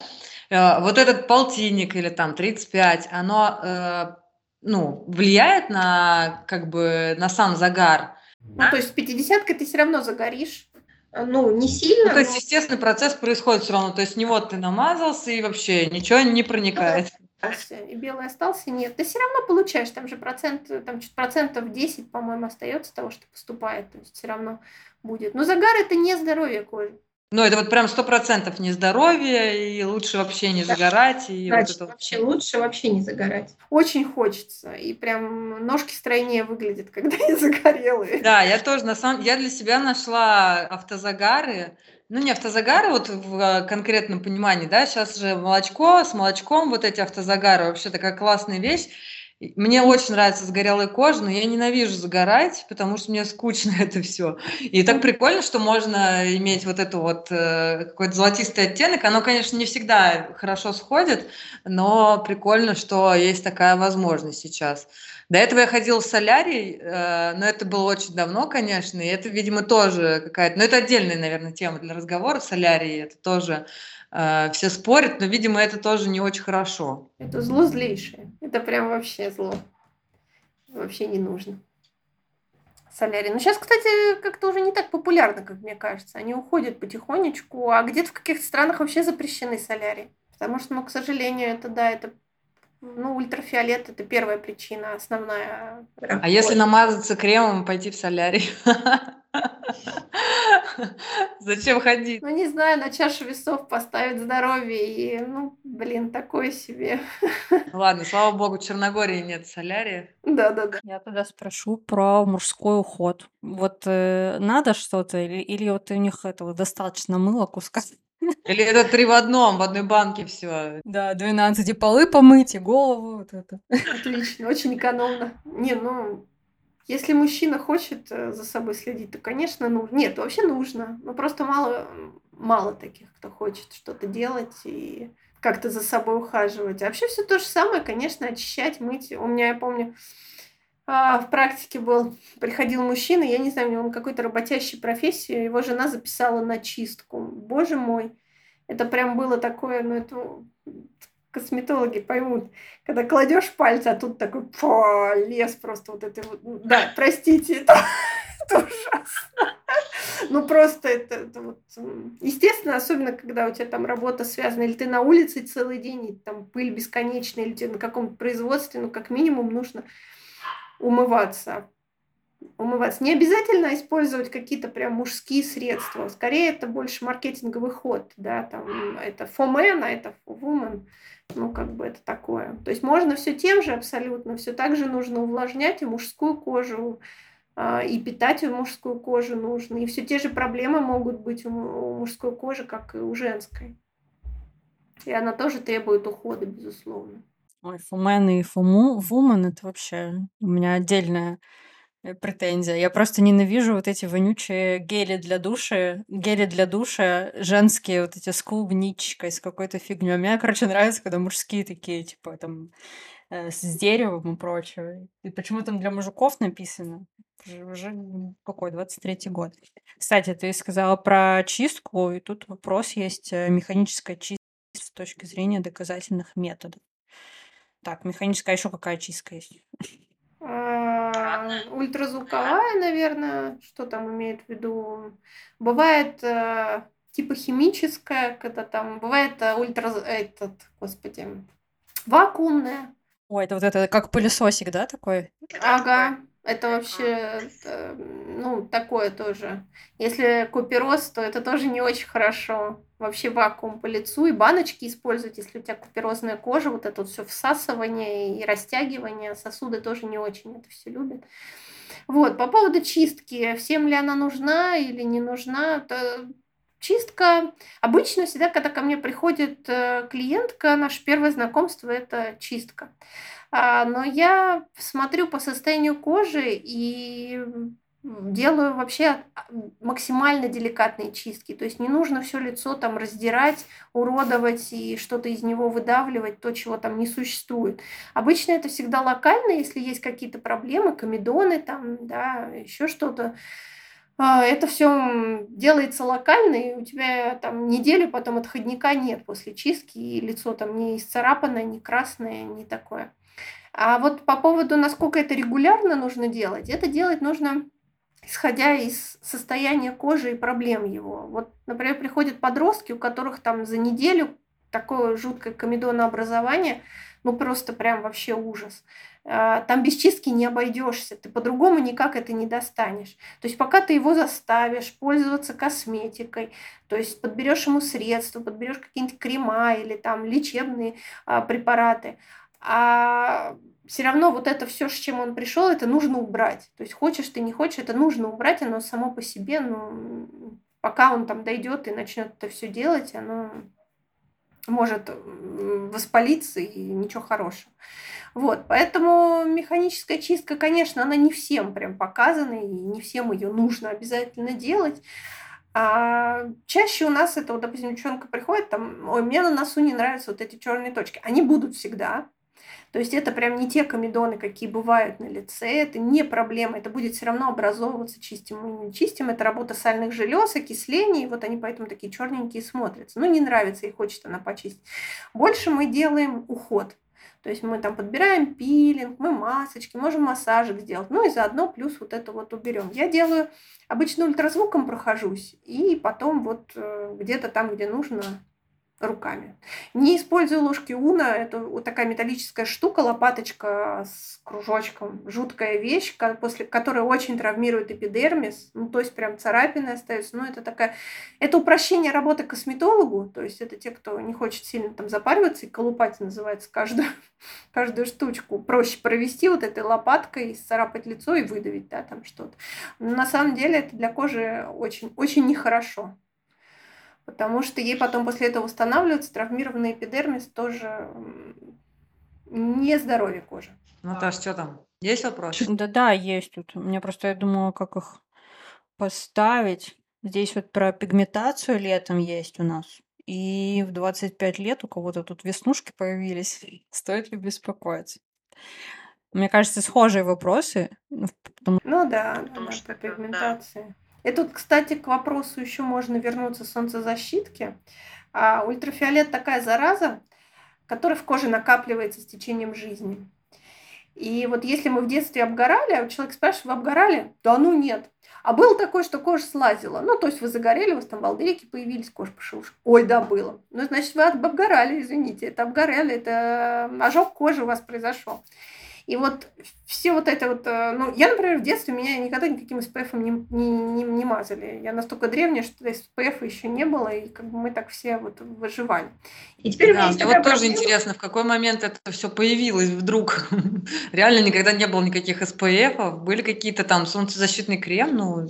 Э, Вот этот полтинник или там 35, оно, э, ну, влияет на, как бы, на сам загар? Ну, то есть 50 ты все равно загоришь. Ну, не Ну, сильно, то есть но естественный процесс происходит все равно. То есть не вот ты намазался и вообще ничего не проникает. остался. И белый остался, нет. Ты все равно получаешь, там же процент, там чуть процентов 10, по-моему, остается того, что поступает. То есть все равно будет. Но загар это не здоровье кожи. Ну, это вот прям сто процентов не здоровье, и лучше вообще не Да. загорать. И вот Значит, это вот. вообще лучше вообще не загорать. Очень хочется. И прям ножки стройнее выглядят, когда они загорелые. Да, я тоже, на самом я для себя нашла автозагары, ну, не автозагары вот в конкретном понимании, да, сейчас же молочко, с молочком вот эти автозагары, вообще такая классная вещь. Мне очень нравится загорелая кожа, но я ненавижу загорать, потому что мне скучно это все. И так прикольно, что можно иметь вот эту вот э, какой-то золотистый оттенок. Оно, конечно, не всегда хорошо сходит, но прикольно, что есть такая возможность сейчас. До этого я ходила в солярий, э, но это было очень давно, конечно, и это, видимо, тоже какая-то... Но это отдельная, наверное, тема для разговора, солярий, это тоже... э, все спорят, но, видимо, это тоже не очень хорошо. Это зло злейшее. Это прям вообще зло. Вообще не нужно. Солярий. Ну, сейчас, кстати, как-то уже не так популярно, как мне кажется. Они уходят потихонечку, а где-то в каких-то странах вообще запрещены солярии. Потому что, ну, к сожалению, это, да, это, ну, ультрафиолет – это первая причина, основная. А если намазаться кремом и пойти в солярий? Зачем ходить? Ну, не знаю, на чашу весов поставить здоровье и, ну, блин, такое себе. Ладно, слава богу, в Черногории нет солярия. Да-да-да. Я тогда спрошу про мужской уход. Вот э, надо что-то или, или вот у них этого достаточно мыла куска? Или это три в одном, в одной банке все. Да, 12 и полы помыть, и голову, вот это. Отлично, очень экономно. Не, ну, если мужчина хочет э, за собой следить, то, конечно, ну, нет, вообще нужно. Но просто мало, мало таких, кто хочет что-то делать и как-то за собой ухаживать. А вообще все то же самое, конечно, очищать, мыть. У меня, я помню, а, в практике был, приходил мужчина, я не знаю, у него какой-то работящей профессии, его жена записала на чистку. Боже мой, это прям было такое, ну это косметологи поймут, когда кладешь пальцы, а тут такой фу, лес просто вот это вот, да, простите, это, это ужасно. Ну просто это, это вот, естественно, особенно когда у тебя там работа связана, или ты на улице целый день, и там пыль бесконечная, или тебе на каком-то производстве, ну как минимум нужно умываться. Умываться. Не обязательно использовать какие-то прям мужские средства. Скорее, это больше маркетинговый ход. Да? Там, это for men, а это for women. Ну, как бы это такое. То есть можно все тем же абсолютно. Все так же нужно увлажнять и мужскую кожу, а, и питать у мужскую кожу нужно. И все те же проблемы могут быть у му- у мужской кожи, как и у женской. И она тоже требует ухода, безусловно. Ой, фумен и фуму, вумен это вообще у меня отдельная претензия. Я просто ненавижу вот эти вонючие гели для душа, гели для душа, женские вот эти с клубничкой, с какой-то фигней. Мне, короче, нравится, когда мужские такие, типа, там, э, с деревом и прочее. И почему там для мужиков написано? Уже какой, 23-й год. Кстати, ты сказала про чистку, и тут вопрос есть, э, механическая чистка с точки зрения доказательных методов. Так, механическая, а еще какая чистка есть? А, Ультразвуковая, наверное, что там имеет в виду? Бывает э, типа химическая, когда там бывает э, ультра этот, господи, вакуумная. Ой, это вот это как пылесосик, да, такой? Ага, это вообще, ну, такое тоже. Если купероз, то это тоже не очень хорошо. Вообще вакуум по лицу и баночки использовать, если у тебя куперозная кожа, вот это вот все всасывание и растягивание, сосуды тоже не очень это все любят. Вот, по поводу чистки, всем ли она нужна или не нужна, то чистка, обычно всегда, когда ко мне приходит э, клиентка, наше первое знакомство – это чистка. А, но я смотрю по состоянию кожи и делаю вообще а, максимально деликатные чистки. То есть не нужно все лицо там раздирать, уродовать и что-то из него выдавливать, то, чего там не существует. Обычно это всегда локально, если есть какие-то проблемы, комедоны там, да, еще что-то. А, это все делается локально, и у тебя там неделю потом отходника нет после чистки, и лицо там не исцарапанное, не красное, не такое. А вот по поводу, насколько это регулярно нужно делать, это делать нужно исходя из состояния кожи и проблем его. Вот, например, приходят подростки, у которых там за неделю такое жуткое комедонообразование, ну просто прям вообще ужас. А, там без чистки не обойдешься, ты по-другому никак это не достанешь. То есть пока ты его заставишь пользоваться косметикой, то есть подберешь ему средства, подберешь какие-нибудь крема или там лечебные а, препараты, а все равно вот это все, с чем он пришел, это нужно убрать. То есть хочешь ты, не хочешь, это нужно убрать, оно само по себе, но пока он там дойдет и начнет это все делать, оно может воспалиться и ничего хорошего. Вот, поэтому механическая чистка, конечно, она не всем прям показана, и не всем ее нужно обязательно делать. А чаще у нас это, вот, допустим, девчонка приходит, там, ой, мне на носу не нравятся вот эти черные точки. Они будут всегда, то есть это прям не те комедоны, какие бывают на лице, это не проблема, это будет все равно образовываться, чистим мы не чистим, это работа сальных желез, окисление, и вот они поэтому такие черненькие смотрятся. Ну, не нравится и хочет она почистить. Больше мы делаем уход. То есть мы там подбираем пилинг, мы масочки, можем массажик сделать. Ну и заодно плюс вот это вот уберем. Я делаю, обычно ультразвуком прохожусь, и потом вот э, где-то там, где нужно, руками. Не использую ложки уна. Это вот такая металлическая штука, лопаточка с кружочком. Жуткая вещь, после которой очень травмирует эпидермис. Ну, то есть прям царапины остаются. Ну, это такая... Это упрощение работы косметологу. То есть это те, кто не хочет сильно там запариваться. И колупать называется каждую, каждую штучку. Проще провести вот этой лопаткой, царапать лицо и выдавить, да, там что-то. Но на самом деле это для кожи очень, очень нехорошо потому что ей потом после этого восстанавливается травмированный эпидермис тоже не здоровье кожи. Наташ, что там? Есть вопрос? Да-да, есть тут. Мне просто, я думала, как их поставить. Здесь вот про пигментацию летом есть у нас. И в 25 лет у кого-то тут веснушки появились. Стоит ли беспокоиться? Мне кажется, схожие вопросы. Ну, потому... Ну да, да, по пигментации. Да. И тут, кстати, к вопросу еще можно вернуться солнцезащитки. А ультрафиолет такая зараза, которая в коже накапливается с течением жизни. И вот если мы в детстве обгорали, а человек спрашивает, вы обгорали? Да ну нет. А было такое, что кожа слазила. Ну, то есть вы загорели, у вас там балдырики появились, кожа пошла. Ой, да, было. Ну, значит, вы обгорали, извините. Это обгорели, это ожог кожи у вас произошел. И вот все вот это вот, э, ну, я, например, в детстве меня никогда никаким SPF не, не, не, не мазали. Я настолько древняя, что SPF еще не было, и как бы мы так все вот выживали. И теперь да, мне вот тоже интересно, в какой момент это все появилось вдруг? Реально никогда не было никаких SPF, были какие-то там солнцезащитный крем, ну,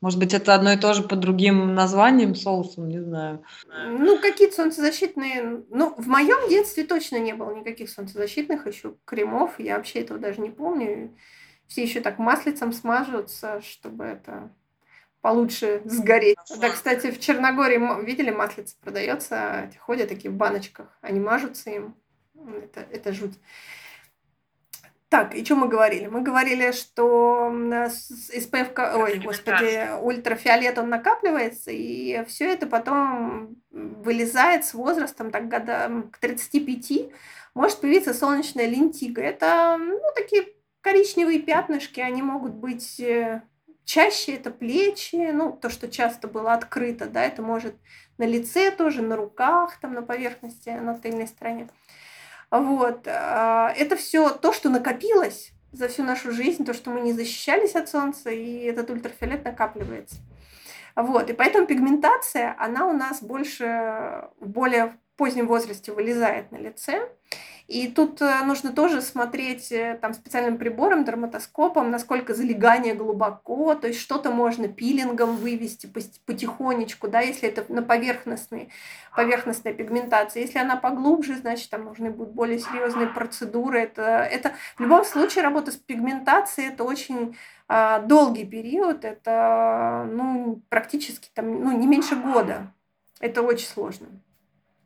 может быть, это одно и то же под другим названием, соусом, не знаю. Ну, какие-то солнцезащитные, ну, в моем детстве точно не было никаких солнцезащитных еще кремов, я вообще этого даже не помню. Все еще так маслицем смажутся, чтобы это получше сгореть. Да, кстати, в Черногории, видели, маслица продается, ходят такие в баночках, они мажутся им. Это, это жуть. Так, и что мы говорили? Мы говорили, что SPF, ой, господи, ультрафиолет, он накапливается, и все это потом вылезает с возрастом, так года к 35, может появиться солнечная лентига. Это, ну, такие коричневые пятнышки, они могут быть э, чаще это плечи, ну, то, что часто было открыто, да, это может на лице тоже, на руках, там, на поверхности, на тыльной стороне. Вот. А, это все то, что накопилось за всю нашу жизнь, то, что мы не защищались от солнца, и этот ультрафиолет накапливается. Вот. И поэтому пигментация, она у нас больше более позднем возрасте вылезает на лице. И тут э, нужно тоже смотреть э, там специальным прибором, дерматоскопом, насколько залегание глубоко, то есть что-то можно пилингом вывести потихонечку, да, если это на поверхностной, поверхностная пигментация. Если она поглубже, значит, там нужны будут более серьезные процедуры. Это, это в любом случае работа с пигментацией, это очень а, долгий период, это ну, практически там, ну, не меньше года. Это очень сложно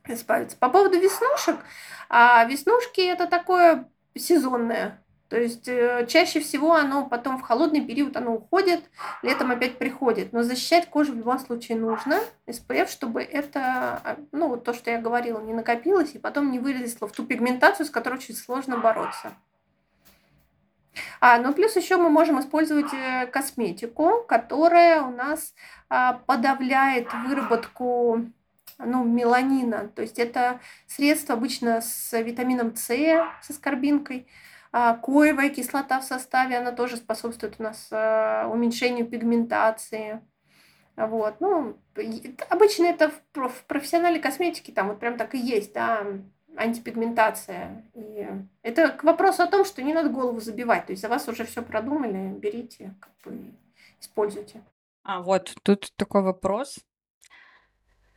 избавиться. По поводу веснушек, а веснушки это такое сезонное. То есть э, чаще всего оно потом в холодный период оно уходит, летом опять приходит. Но защищать кожу в любом случае нужно, SPF, чтобы это, а, ну вот то, что я говорила, не накопилось и потом не вылезло в ту пигментацию, с которой очень сложно бороться. А, ну плюс еще мы можем использовать э, косметику, которая у нас а, подавляет выработку ну, меланина. То есть это средство обычно с витамином С, с аскорбинкой. А, коевая кислота в составе, она тоже способствует у нас а, уменьшению пигментации. Вот, ну, обычно это в профессиональной косметике там вот прям так и есть, да, антипигментация. И это к вопросу о том, что не надо голову забивать. То есть за вас уже все продумали, берите, как бы используйте. А вот тут такой вопрос.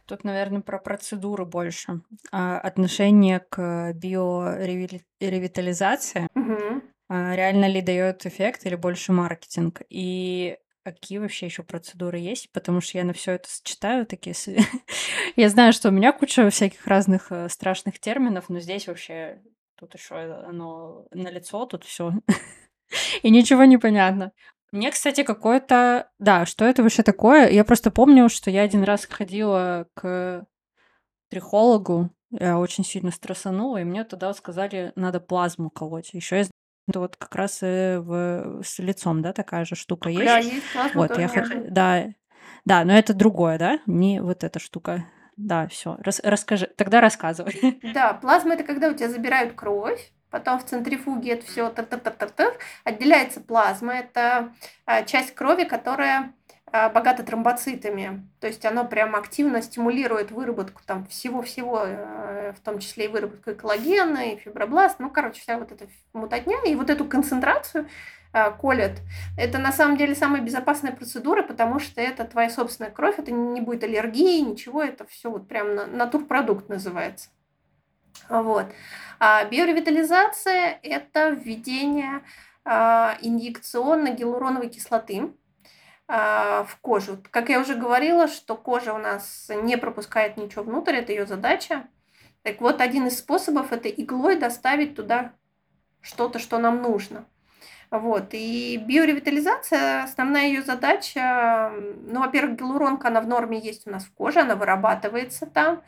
Тут, наверное, про процедуру больше. А, отношение к биоревитализации. Угу. А, реально ли дает эффект или больше маркетинг? И какие вообще еще процедуры есть? Потому что я на все это сочетаю такие... я знаю, что у меня куча всяких разных э, страшных терминов, но здесь вообще тут еще оно на лицо, тут все. И ничего не понятно. Мне, кстати, какое-то... Да, что это вообще такое? Я просто помню, что я один раз ходила к трихологу, я очень сильно стрессанула, и мне тогда сказали, надо плазму колоть. Еще я это вот как раз и в... с лицом, да, такая же штука есть. Да, есть плазма вот, я Да, да, но это другое, да, не вот эта штука. Да, все. Рас, расскажи, тогда рассказывай. Да, плазма это когда у тебя забирают кровь, потом в центрифуге это все отделяется плазма. Это а, часть крови, которая а, богата тромбоцитами. То есть оно прям активно стимулирует выработку там всего-всего, э, в том числе и выработку коллагена, и фибробласт. Ну, короче, вся вот эта мутатня. И вот эту концентрацию а, колят. Это на самом деле самая безопасная процедура, потому что это твоя собственная кровь, это не будет аллергии, ничего, это все вот прям натурпродукт называется. Вот. А биоревитализация – это введение а, инъекционно гиалуроновой кислоты а, в кожу. Как я уже говорила, что кожа у нас не пропускает ничего внутрь, это ее задача. Так вот, один из способов – это иглой доставить туда что-то, что нам нужно. Вот. И биоревитализация, основная ее задача, ну, во-первых, гиалуронка, она в норме есть у нас в коже, она вырабатывается там.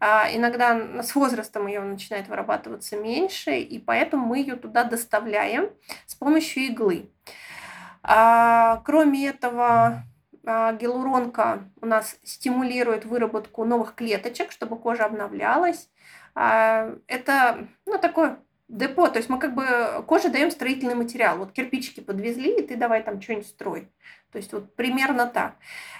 А иногда с возрастом ее начинает вырабатываться меньше, и поэтому мы ее туда доставляем с помощью иглы. А, кроме этого, а, гиалуронка у нас стимулирует выработку новых клеточек, чтобы кожа обновлялась. Это ну, такое депо, то есть мы как бы коже даем строительный материал. Вот кирпичики подвезли, и ты давай там что-нибудь строй. То есть вот примерно так.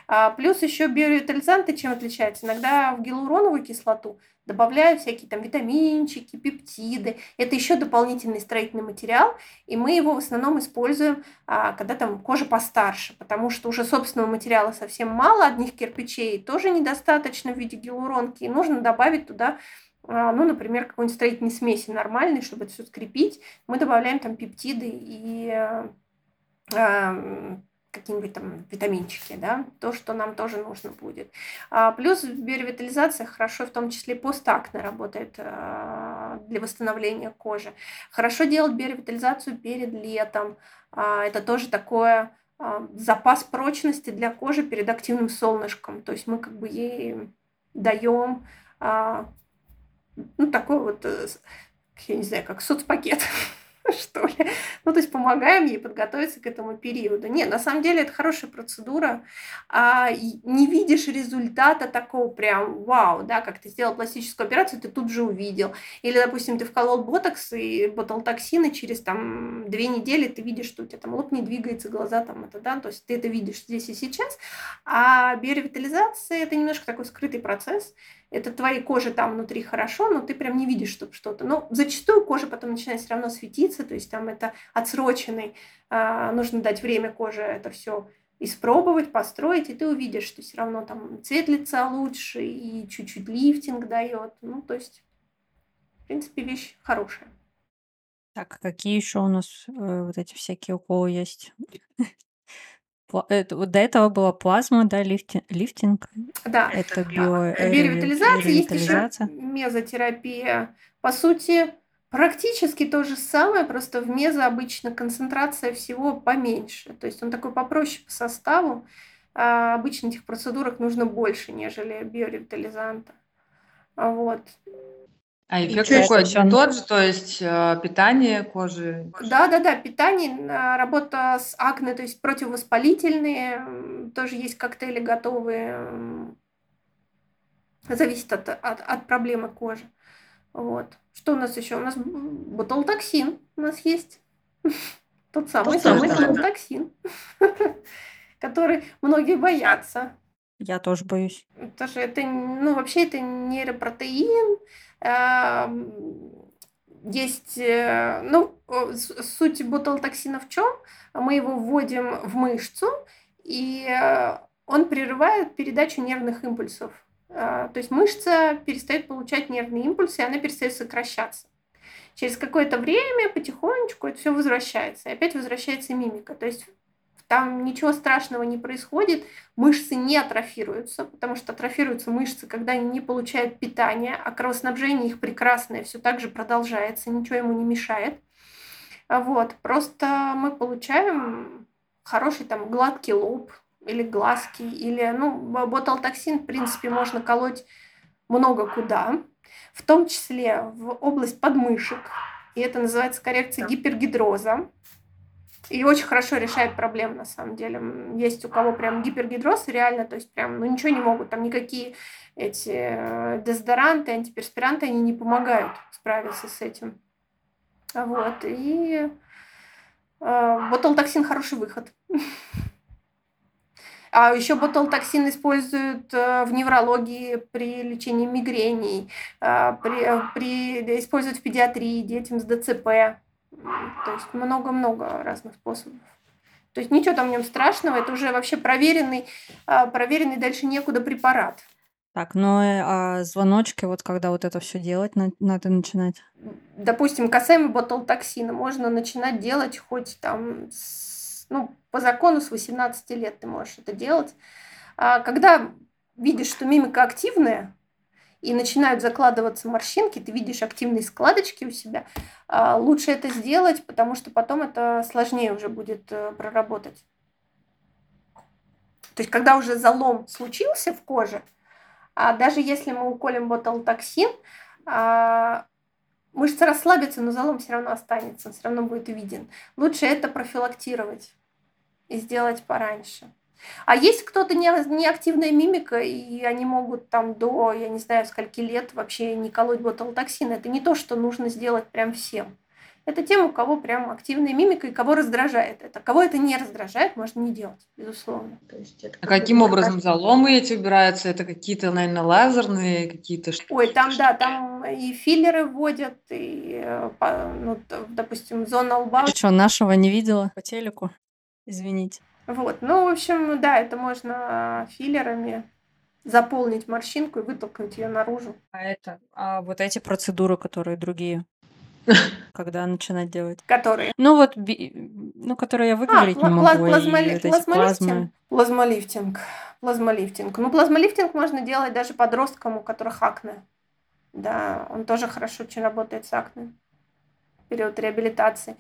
А, плюс еще биоревитализанты чем отличаются? Иногда в гиалуроновую кислоту добавляют всякие там витаминчики, пептиды. Это еще дополнительный строительный материал, и мы его в основном используем, а, когда там кожа постарше, потому что уже собственного материала совсем мало, одних кирпичей тоже недостаточно в виде гиалуронки, и нужно добавить туда ну, например, какой-нибудь строительной смеси нормальной, чтобы это все скрепить, мы добавляем там пептиды и какие-нибудь там витаминчики, да, то, что нам тоже нужно будет. А, плюс биоревитализация хорошо в том числе постакне работает а, для восстановления кожи. Хорошо делать биоревитализацию перед летом. А, это тоже такое а, запас прочности для кожи перед активным солнышком. То есть мы как бы ей даем а, ну, такой вот, э, я не знаю, как соцпакет. что ли. Ну, то есть помогаем ей подготовиться к этому периоду. Не, на самом деле это хорошая процедура. А не видишь результата такого прям вау, да, как ты сделал пластическую операцию, ты тут же увидел. Или, допустим, ты вколол ботокс и ботулотоксины, через там две недели ты видишь, что у тебя там лоб не двигается, глаза там это, да, то есть ты это видишь здесь и сейчас. А биоревитализация – это немножко такой скрытый процесс, это твоей коже там внутри хорошо, но ты прям не видишь, чтобы что-то. Но зачастую кожа потом начинает все равно светиться, то есть там это отсроченный, э, нужно дать время коже это все испробовать, построить, и ты увидишь, что все равно там цвет лица лучше и чуть-чуть лифтинг дает. Ну, то есть, в принципе, вещь хорошая. Так, какие еще у нас э, вот эти всякие уколы есть? Это, до этого была плазма, да, лифти, лифтинг. Да. Это био, э, биоревитализация, есть еще мезотерапия. По сути, практически то же самое, просто в мезо обычно концентрация всего поменьше. То есть он такой попроще по составу. А обычно этих процедурах нужно больше, нежели биоревитализанта. Вот. А эффект какой? Все тот же, то есть э, питание кожи? Да, да, да, питание, э, работа с акне, то есть противовоспалительные, тоже есть коктейли готовые, зависит от, от, от проблемы кожи. Вот. Что у нас еще? У нас ботулотоксин у нас есть. Тот самый, самый ботулотоксин, который многие боятся. Я тоже боюсь. Тоже это, ну, вообще это нейропротеин. Есть, э, ну, суть ботулотоксина в чем? Мы его вводим в мышцу, и э, он прерывает передачу нервных импульсов. То есть мышца перестает получать нервные импульсы, и она перестает сокращаться. Через какое-то время потихонечку это все возвращается. И опять возвращается мимика. То есть там ничего страшного не происходит, мышцы не атрофируются, потому что атрофируются мышцы, когда они не получают питания, а кровоснабжение их прекрасное все так же продолжается, ничего ему не мешает. Вот, просто мы получаем хороший там гладкий лоб или глазки, или, ну, ботулотоксин, в принципе, можно колоть много куда, в том числе в область подмышек, и это называется коррекция гипергидроза. И очень хорошо решает проблем, на самом деле. Есть у кого прям гипергидроз, реально, то есть прям, ну ничего не могут, там никакие эти э, дезодоранты, антиперспиранты, они не помогают справиться с этим. Вот, и э, ботулотоксин хороший выход. А еще ботулотоксин используют э, в неврологии при лечении мигрений, э, при, при, используют в педиатрии детям с ДЦП. То есть много-много разных способов. То есть ничего там в нем страшного, это уже вообще проверенный, а, проверенный дальше некуда препарат. Так, ну э, а звоночки, вот когда вот это все делать, надо начинать? Допустим, касаемо ботулотоксина, можно начинать делать хоть там, с, ну, по закону с 18 лет ты можешь это делать. А когда видишь, что мимика активная, и начинают закладываться морщинки, ты видишь активные складочки у себя, а, лучше это сделать, потому что потом это сложнее уже будет э, проработать. То есть, когда уже залом случился в коже, а даже если мы уколем ботулотоксин, а, мышца расслабится, но залом все равно останется, он все равно будет виден. Лучше это профилактировать и сделать пораньше. А есть кто-то не, не активная мимика, и они могут там до, я не знаю, скольки лет вообще не колоть ботулотоксин. Это не то, что нужно сделать прям всем. Это тем, у кого прям активная мимика и кого раздражает это. Кого это не раздражает, можно не делать, безусловно. То есть это а каким образом заломы эти убираются? Это какие-то, наверное, лазерные какие-то? Ой, там, да, там и филлеры вводят, и, э, ну, допустим, зона лба. Ты что, нашего не видела по телеку? Извините. Вот. Ну, в общем, да, это можно филлерами заполнить морщинку и вытолкнуть ее наружу. А это, а вот эти процедуры, которые другие, когда начинать делать? Которые? Ну вот, ну, которые я выговорить а, не могу. Плазмоли... Вот плазмолифтинг. Плазмолифтинг. Плазмолифтинг. Ну, плазмолифтинг можно делать даже подросткам, у которых акне. Да, он тоже хорошо очень работает с акне. Период реабилитации.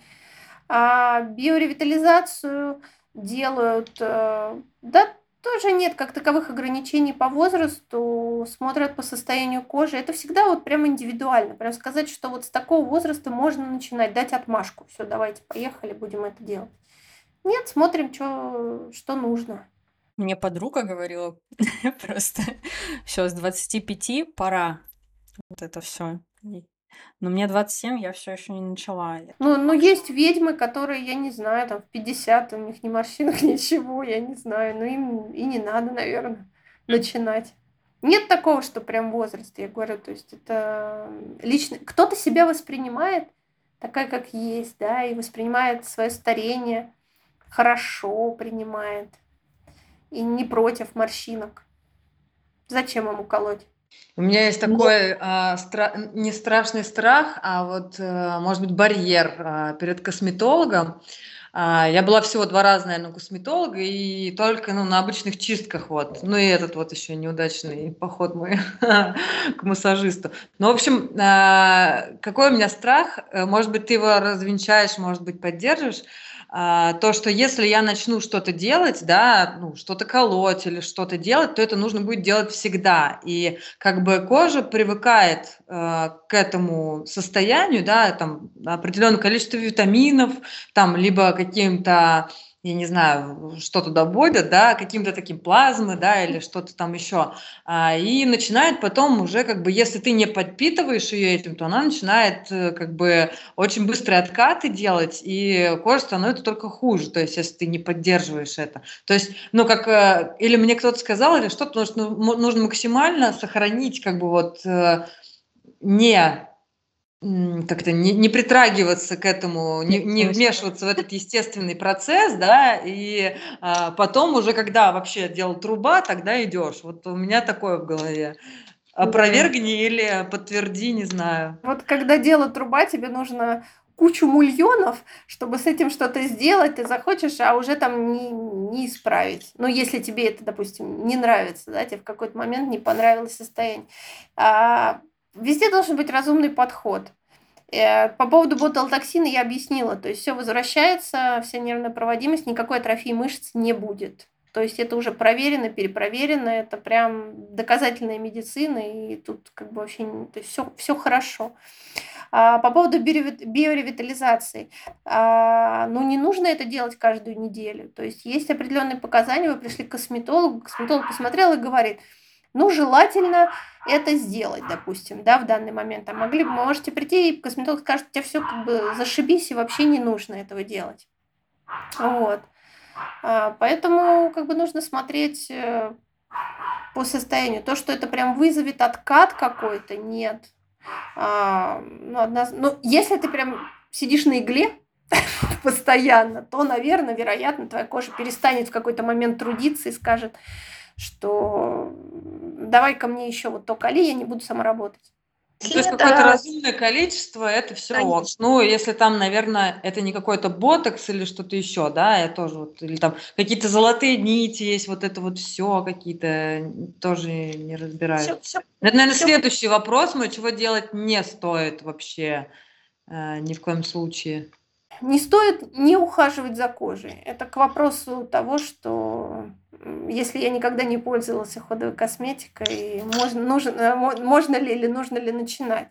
А биоревитализацию делают. Э, да, тоже нет как таковых ограничений по возрасту, смотрят по состоянию кожи. Это всегда вот прям индивидуально. Прям сказать, что вот с такого возраста можно начинать, дать отмашку. Все, давайте, поехали, будем это делать. Нет, смотрим, что, что нужно. Мне подруга говорила просто, все, с 25 пора. Вот это все. Но мне 27, я все еще не начала. Ну, ну, есть ведьмы, которые, я не знаю, там в 50, у них ни морщинок, ничего, я не знаю. Ну, им и не надо, наверное, начинать. Нет такого, что прям возраст, я говорю, то есть это лично... Кто-то себя воспринимает такая, как есть, да, и воспринимает свое старение хорошо, принимает, и не против морщинок. Зачем ему колоть? У меня есть ну такой а, стра- не страшный страх, а вот, а, может быть, барьер а, перед косметологом. А, я была всего два раза, наверное, у косметолога, и только ну, на обычных чистках вот. Ну и этот вот еще неудачный поход мой к массажисту. Ну, в общем, а, какой у меня страх? Э, может быть, ты его развенчаешь, может быть, поддержишь. А, то, что если я начну что-то делать, да, ну, что-то колоть или что-то делать, то это нужно будет делать всегда. И как бы кожа привыкает э, к этому состоянию, да, там определенное количество витаминов, там либо каким-то я не знаю, что туда вводят, да, каким-то таким плазмы, да, или что-то там еще. А, и начинает потом уже, как бы, если ты не подпитываешь ее этим, то она начинает, э, как бы, очень быстрые откаты делать, и кожа становится только хуже, то есть, если ты не поддерживаешь это. То есть, ну, как, э, или мне кто-то сказал, или что-то, нужно, нужно максимально сохранить, как бы, вот, э, не как-то не, не притрагиваться к этому, не, не вмешиваться в этот естественный процесс, да, и а, потом уже, когда вообще дело труба, тогда идешь. Вот у меня такое в голове. Опровергни или подтверди, не знаю. Вот когда дело труба, тебе нужно кучу мульонов, чтобы с этим что-то сделать, ты захочешь, а уже там не, не исправить. Ну, если тебе это, допустим, не нравится, да, тебе в какой-то момент не понравилось состояние. А, Везде должен быть разумный подход. Э, по поводу ботулотоксина я объяснила, то есть все возвращается, вся нервная проводимость, никакой атрофии мышц не будет. То есть это уже проверено, перепроверено, это прям доказательная медицина, и тут как бы вообще то все, все хорошо. А, по поводу биоревитализации. А, ну, не нужно это делать каждую неделю. То есть есть определенные показания, вы пришли к косметологу, косметолог посмотрел и говорит – ну, желательно это сделать, допустим, да, в данный момент. А могли бы, можете прийти, и косметолог скажет, у тебя все как бы зашибись, и вообще не нужно этого делать. Вот. А, поэтому как бы нужно смотреть э, по состоянию. То, что это прям вызовет откат какой-то, нет. А, ну, одна... ну, если ты прям сидишь на игле постоянно, то, наверное, вероятно, твоя кожа перестанет в какой-то момент трудиться и скажет, что давай ко мне еще вот то кали, я не буду сама работать. То есть какое-то разумное количество, это все ок. Ну, если там, наверное, это не какой-то ботокс или что-то еще, да, я тоже вот, или там какие-то золотые нити есть, вот это вот все какие-то, тоже не разбираюсь. Все, все, это, наверное, все. следующий вопрос мой, чего делать не стоит вообще э, ни в коем случае. Не стоит не ухаживать за кожей. Это к вопросу того, что если я никогда не пользовалась ходовой косметикой, можно, нужно, э, можно ли или нужно ли начинать?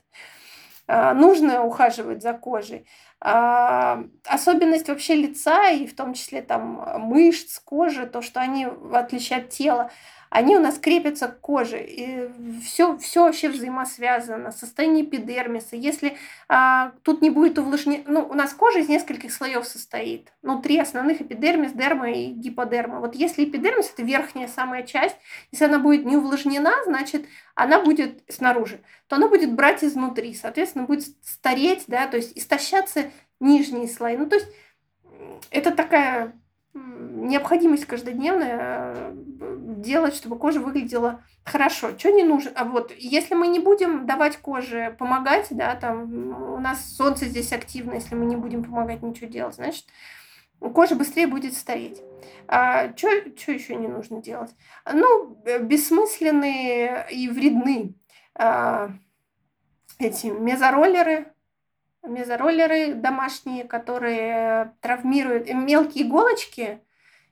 А, нужно ухаживать за кожей. А, особенность вообще лица и в том числе там мышц, кожи, то, что они, в отличие от тела, они у нас крепятся к коже. И все, все вообще взаимосвязано. Состояние эпидермиса. Если а, тут не будет увлажнения... Ну, у нас кожа из нескольких слоев состоит. Ну, три основных. Эпидермис, дерма и гиподерма. Вот если эпидермис – это верхняя самая часть, если она будет не увлажнена, значит, она будет снаружи, то она будет брать изнутри. Соответственно, будет стареть, да, то есть истощаться нижние слои. Ну, то есть это такая необходимость каждодневная э, делать, чтобы кожа выглядела хорошо. Что не нужно? А вот если мы не будем давать коже помогать, да, там у нас солнце здесь активно, если мы не будем помогать ничего делать, значит, кожа быстрее будет стареть. А что еще не нужно делать? Ну, бессмысленные и вредны а, эти мезороллеры, мезороллеры домашние, которые травмируют мелкие иголочки,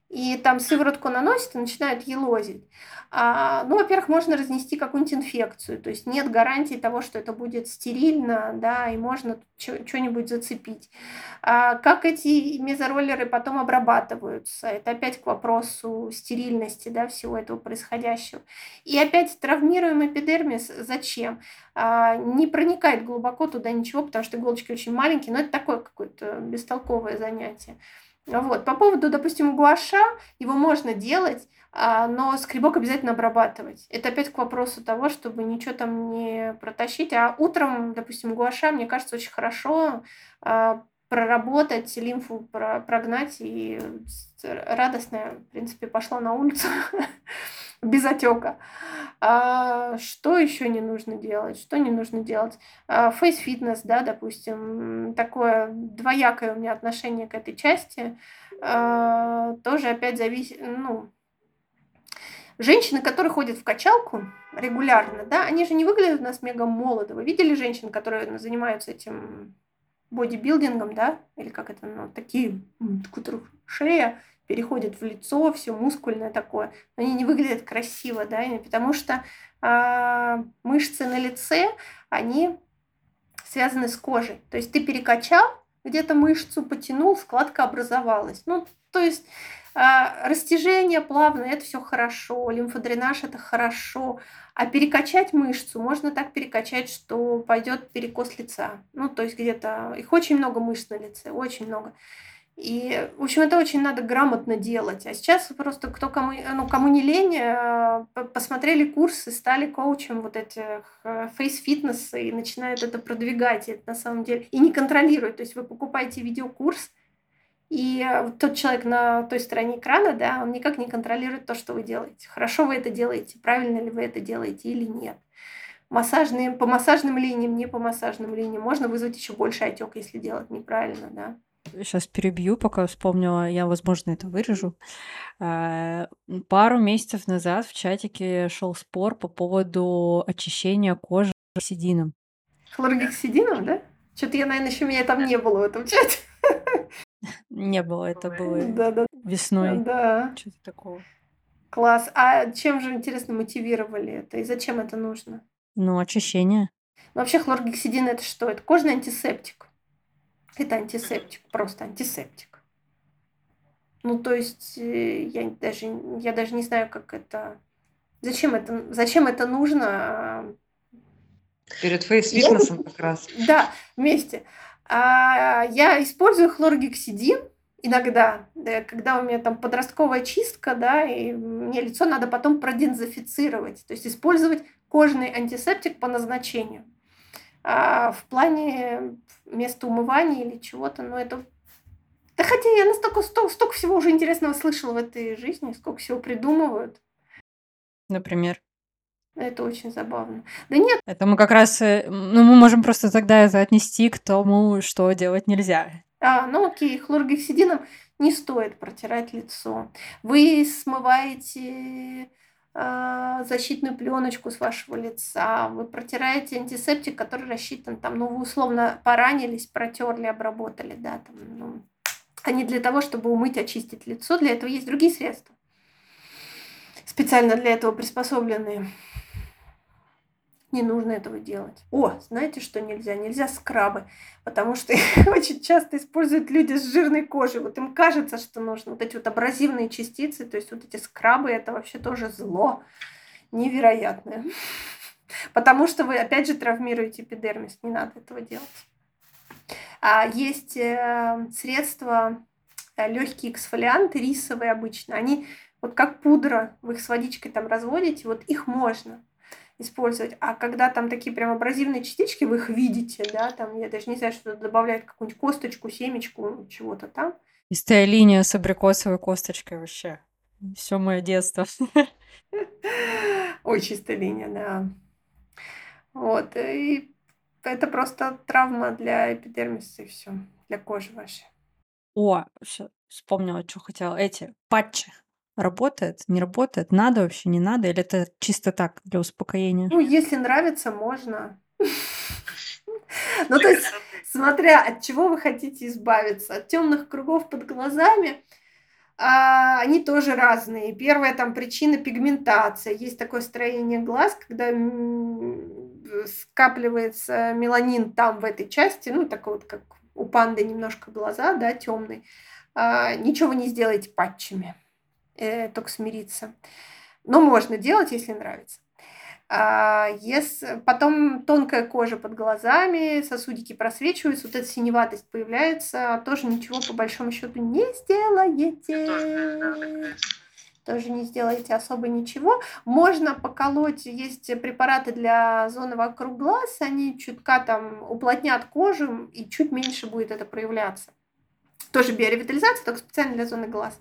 и там сыворотку наносят и начинают елозить. А, ну, во-первых, можно разнести какую-нибудь инфекцию, то есть нет гарантии того, что это будет стерильно, да, и можно что-нибудь зацепить. А, как эти мезороллеры потом обрабатываются? Это опять к вопросу стерильности, да, всего этого происходящего. И опять травмируем эпидермис. Зачем? А, не проникает глубоко туда ничего, потому что иголочки очень маленькие, но это такое какое-то бестолковое занятие. Вот. По поводу, допустим, гуаша, его можно делать, а, но скребок обязательно обрабатывать. Это опять к вопросу того, чтобы ничего там не протащить. А утром, допустим, гуаша, мне кажется, очень хорошо а, проработать, лимфу прогнать, и радостная, в принципе, пошла на улицу без отека. А, что еще не нужно делать? Что не нужно делать? Фейс-фитнес, да, допустим, такое двоякое у меня отношение к этой части. А, тоже опять зависит, ну, Женщины, которые ходят в качалку регулярно, да, они же не выглядят у нас мега молодо. Вы видели женщин, которые занимаются этим бодибилдингом, да, или как это, ну, такие, у которых шея переходит в лицо, все мускульное такое, они не выглядят красиво, да, потому что а, мышцы на лице, они связаны с кожей. То есть ты перекачал где-то мышцу, потянул, складка образовалась. Ну, то есть а, растяжение плавное – это все хорошо, лимфодренаж – это хорошо, а перекачать мышцу можно так перекачать, что пойдет перекос лица. Ну, то есть где-то их очень много мышц на лице, очень много. И, в общем, это очень надо грамотно делать. А сейчас просто кто кому, ну, кому не лень, э, посмотрели курсы, стали коучем вот этих фейс-фитнеса и начинают это продвигать. И это на самом деле и не контролируют. То есть вы покупаете видеокурс, и тот человек на той стороне экрана, да, он никак не контролирует то, что вы делаете. Хорошо вы это делаете, правильно ли вы это делаете или нет. Массажные, по массажным линиям, не по массажным линиям. Можно вызвать еще больше отек, если делать неправильно, да. Сейчас перебью, пока вспомнила, я, возможно, это вырежу. Э, пару месяцев назад в чатике шел спор по поводу очищения кожи хлоргексидином. Хлоргексидином, да? Что-то я, наверное, еще меня там не было в этом чате. Не было, это было Да, да. весной. Да. Что-то такого. Класс. А чем же, интересно, мотивировали это? И зачем это нужно? Ну, очищение. Ну, вообще хлоргексидин это что? Это кожный антисептик. Это антисептик, просто антисептик. Ну, то есть, э, я даже, я даже не знаю, как это... Зачем это, зачем это нужно? Перед фейс-фитнесом как раз. Да, вместе. А я использую хлоргексидин иногда, да, когда у меня там подростковая чистка, да, и мне лицо надо потом продезинфицировать, то есть использовать кожный антисептик по назначению. А в плане места умывания или чего-то, но это... Да хотя я настолько столько, столько всего уже интересного слышала в этой жизни, сколько всего придумывают. Например? Это очень забавно. Да нет. Это мы как раз, э, ну, мы можем просто тогда это отнести к тому, что делать нельзя. А, ну окей, хлоргексидином не стоит протирать лицо. Вы смываете э, защитную пленочку с вашего лица, вы протираете антисептик, который рассчитан там, ну вы условно поранились, протерли, обработали, да, там, ну, а не для того, чтобы умыть, очистить лицо. Для этого есть другие средства, специально для этого приспособленные не нужно этого делать. О, знаете, что нельзя? Нельзя скрабы, потому что их очень часто используют люди с жирной кожей. Вот им кажется, что нужно. Вот эти вот абразивные частицы, то есть вот эти скрабы, это вообще тоже зло невероятное. Потому что вы, опять же, травмируете эпидермис. Не надо этого делать. А есть э, средства, э, легкие эксфолианты, рисовые обычно. Они вот как пудра, вы их с водичкой там разводите, вот их можно использовать. А когда там такие прям абразивные частички, вы их видите, да, там, я даже не знаю, что добавлять какую-нибудь косточку, семечку, чего-то там. Чистая линия с абрикосовой косточкой вообще. Все мое детство. Ой, чистая линия, да. Вот, и это просто травма для эпидермиса и все, для кожи вашей. О, все, вспомнила, что хотела. Эти патчи. Работает, не работает, надо вообще, не надо, или это чисто так, для успокоения? Ну, если нравится, можно. Ну, то есть, смотря от чего вы хотите избавиться. От темных кругов под глазами, а, они тоже разные. Первая там причина пигментация. Есть такое строение глаз, когда скапливается меланин там в этой части, ну, такой вот, как у панды немножко глаза, да, темный. А, ничего вы не сделаете патчами э, только смириться. Но можно делать, если нравится. А, если, потом тонкая кожа под глазами, сосудики просвечиваются, вот эта синеватость появляется, тоже ничего по большому счету не сделаете. Тоже не сделаете особо ничего. Можно поколоть, есть препараты для зоны вокруг глаз, они чутка там уплотнят кожу, и чуть меньше будет это проявляться. Тоже биоревитализация, только специально для зоны глаз.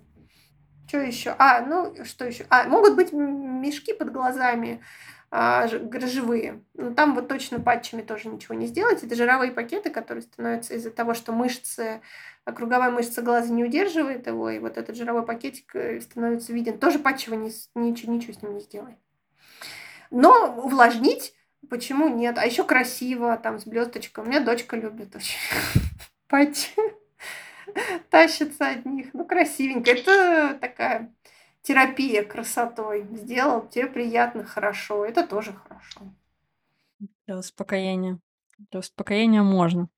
Что еще? А, ну, что еще? А, могут быть мешки под глазами а, живые. Но там вот точно патчами тоже ничего не сделать. Это жировые пакеты, которые становятся из-за того, что мышцы, а круговая мышца глаза не удерживает его, и вот этот жировой пакетик э, становится виден. Тоже патчево не, ничего, ничего с ним не сделает. Но увлажнить почему нет? А еще красиво, там, с блесточкой. У меня дочка любит очень патчи тащится от них. Ну, красивенько. Это такая терапия красотой. Сделал, тебе приятно, хорошо. Это тоже хорошо. Для успокоения. Для успокоения можно.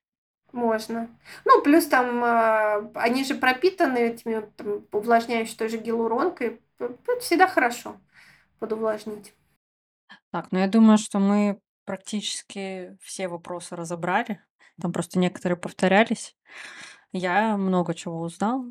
Можно. Ну, плюс там э, они же пропитаны этими там, увлажняющей той же гиалуронкой. Это всегда хорошо подувлажнить. Так, ну я думаю, что мы практически все вопросы разобрали. Там просто некоторые повторялись. Я много чего узнала,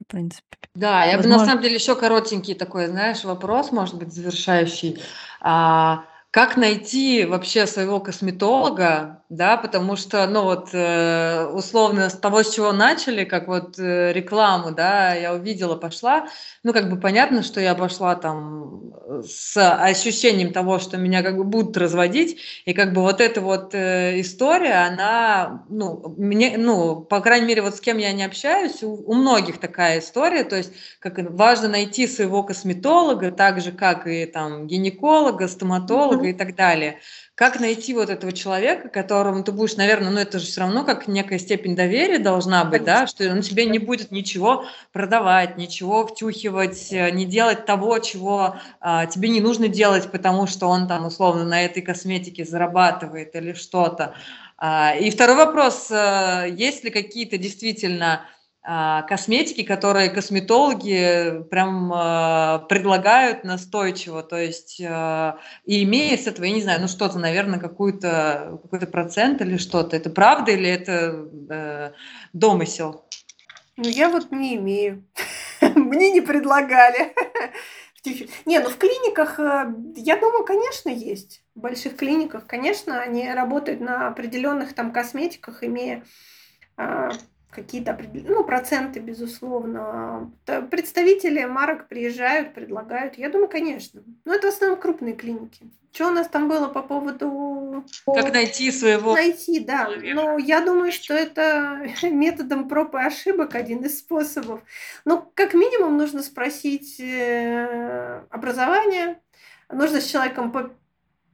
в принципе. Да, я бы на самом деле еще коротенький такой, знаешь, вопрос, может быть, завершающий. А, как найти вообще своего косметолога, да, потому что, ну вот, э, условно, с того, с чего начали, как вот э, рекламу, да, я увидела, пошла, ну, как бы понятно, что я пошла там с ощущением того, что меня как бы будут разводить, и как бы вот эта вот э, история, она, ну, мне, ну, по крайней мере, вот с кем я не общаюсь, у, у многих такая история, то есть, как важно найти своего косметолога, так же, как и там гинеколога, стоматолога, и так далее. Как найти вот этого человека, которому ты будешь, наверное, ну это же все равно как некая степень доверия должна быть, да, что он тебе не будет ничего продавать, ничего втюхивать, э, не делать того, чего а, тебе не нужно делать, потому что он там условно на этой косметике зарабатывает или что-то. А, и второй вопрос, а, есть ли какие-то действительно косметики, которые косметологи прям э, предлагают настойчиво, то есть э, и имея с этого, я не знаю, ну что-то, наверное, какой-то какой процент или что-то, это правда или это э, домысел? Ну я вот не имею, мне не предлагали. Не, ну в клиниках, я думаю, конечно, есть. В больших клиниках, конечно, они работают на определенных там косметиках, имея какие-то ну, проценты, безусловно. Представители марок приезжают, предлагают. Я думаю, конечно. Но это в основном крупные клиники. Что у нас там было по поводу... Как найти своего... Найти, да. Но я думаю, что это методом проб и ошибок один из способов. Но как минимум нужно спросить э, образование, нужно с человеком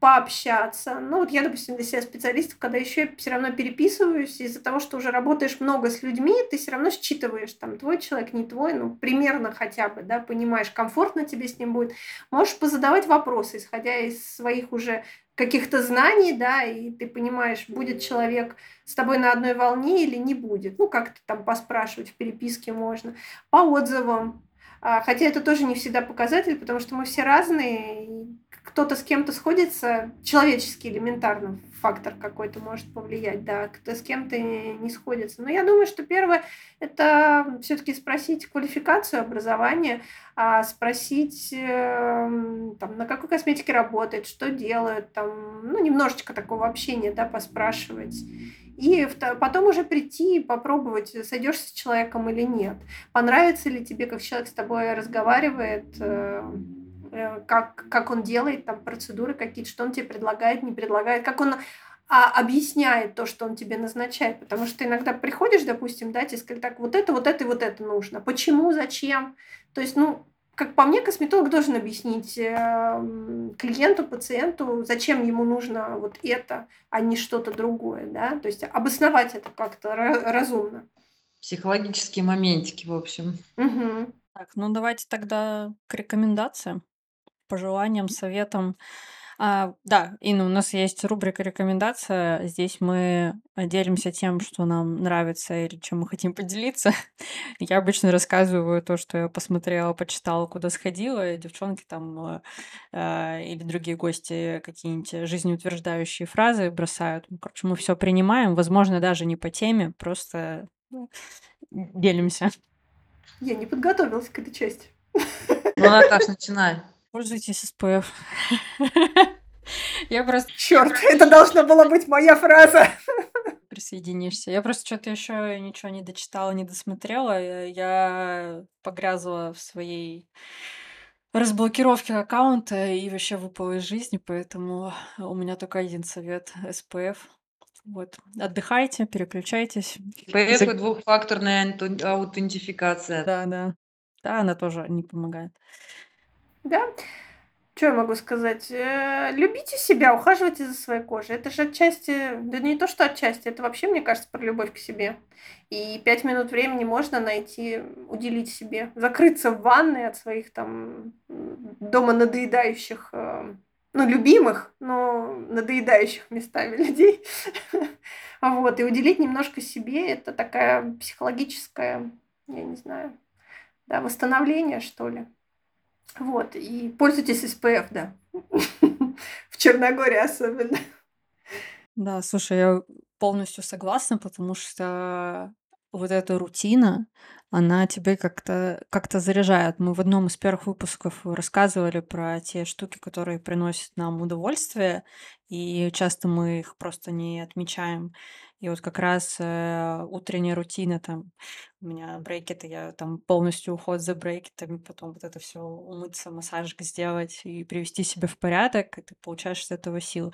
пообщаться. Ну, вот я, допустим, для себя специалистов, когда еще все равно переписываюсь, из-за того, что уже работаешь много с людьми, ты все равно считываешь, там, твой человек, не твой, ну, примерно хотя бы, да, понимаешь, комфортно тебе с ним будет. Можешь позадавать вопросы, исходя из своих уже каких-то знаний, да, и ты понимаешь, будет человек с тобой на одной волне или не будет. Ну, как-то там поспрашивать в переписке можно. По отзывам. А, хотя это тоже не всегда показатель, потому что мы все разные, и кто-то с кем-то сходится, человеческий элементарно фактор какой-то может повлиять, да, кто с кем-то не сходится. Но я думаю, что первое – это все-таки спросить квалификацию, образование, а спросить, эм, там, на какой косметике работает, что делают, там, ну, немножечко такого общения, да, поспрашивать. И потом уже прийти и попробовать, сойдешься с человеком или нет. Понравится ли тебе, как человек с тобой разговаривает, Э, как, как он делает там процедуры какие-то, что он тебе предлагает, не предлагает, как он а, объясняет то, что он тебе назначает. Потому что иногда приходишь, допустим, да, тебе сказали, так, вот это, вот это и вот это нужно. Почему, зачем? То есть, ну, как по мне, косметолог должен объяснить э, клиенту, пациенту, зачем ему нужно вот это, а не что-то другое, да, то есть обосновать это как-то разумно. Психологические моментики, в общем. Угу. Так, ну давайте тогда к рекомендациям пожеланиям, советам. А, да, Инна, у нас есть рубрика «Рекомендация». Здесь мы делимся тем, что нам нравится или чем мы хотим поделиться. Я обычно рассказываю то, что я посмотрела, почитала, куда сходила, и девчонки там э, э, или другие гости какие-нибудь жизнеутверждающие фразы бросают. Ну, короче, мы все принимаем, возможно, даже не по теме, просто ну, делимся. Я не подготовилась к этой части. Ну, Наташ, начинай. Пользуйтесь SPF. Я просто... Черт, это должна была быть моя фраза. Присоединишься. Я просто что-то еще ничего не дочитала, не досмотрела. Я погрязла в своей разблокировке аккаунта и вообще выпала из жизни, поэтому у меня только один совет — SPF. Вот. Отдыхайте, переключайтесь. SPF и двухфакторная аутентификация. Да, да. Да, она тоже не помогает. Да. Что я могу сказать? Э, любите себя, ухаживайте за своей кожей. Это же отчасти, да не то, что отчасти, это вообще, мне кажется, про любовь к себе. И пять минут времени можно найти, уделить себе. Закрыться в ванной от своих там дома надоедающих, э, ну, любимых, но надоедающих местами людей. Вот, и уделить немножко себе, это такая психологическая, я не знаю, да, восстановление, что ли. Вот, и пользуйтесь SPF, да. В Черногории особенно. Да, слушай, я полностью согласна, потому что вот эта рутина, она тебе как-то как заряжает. Мы в одном из первых выпусков рассказывали про те штуки, которые приносят нам удовольствие, и часто мы их просто не отмечаем. И вот как раз э, утренняя рутина, там, у меня брейкеты, я там полностью уход за брейкетами, потом вот это все умыться, массажик сделать и привести себя в порядок, и ты получаешь с этого силы.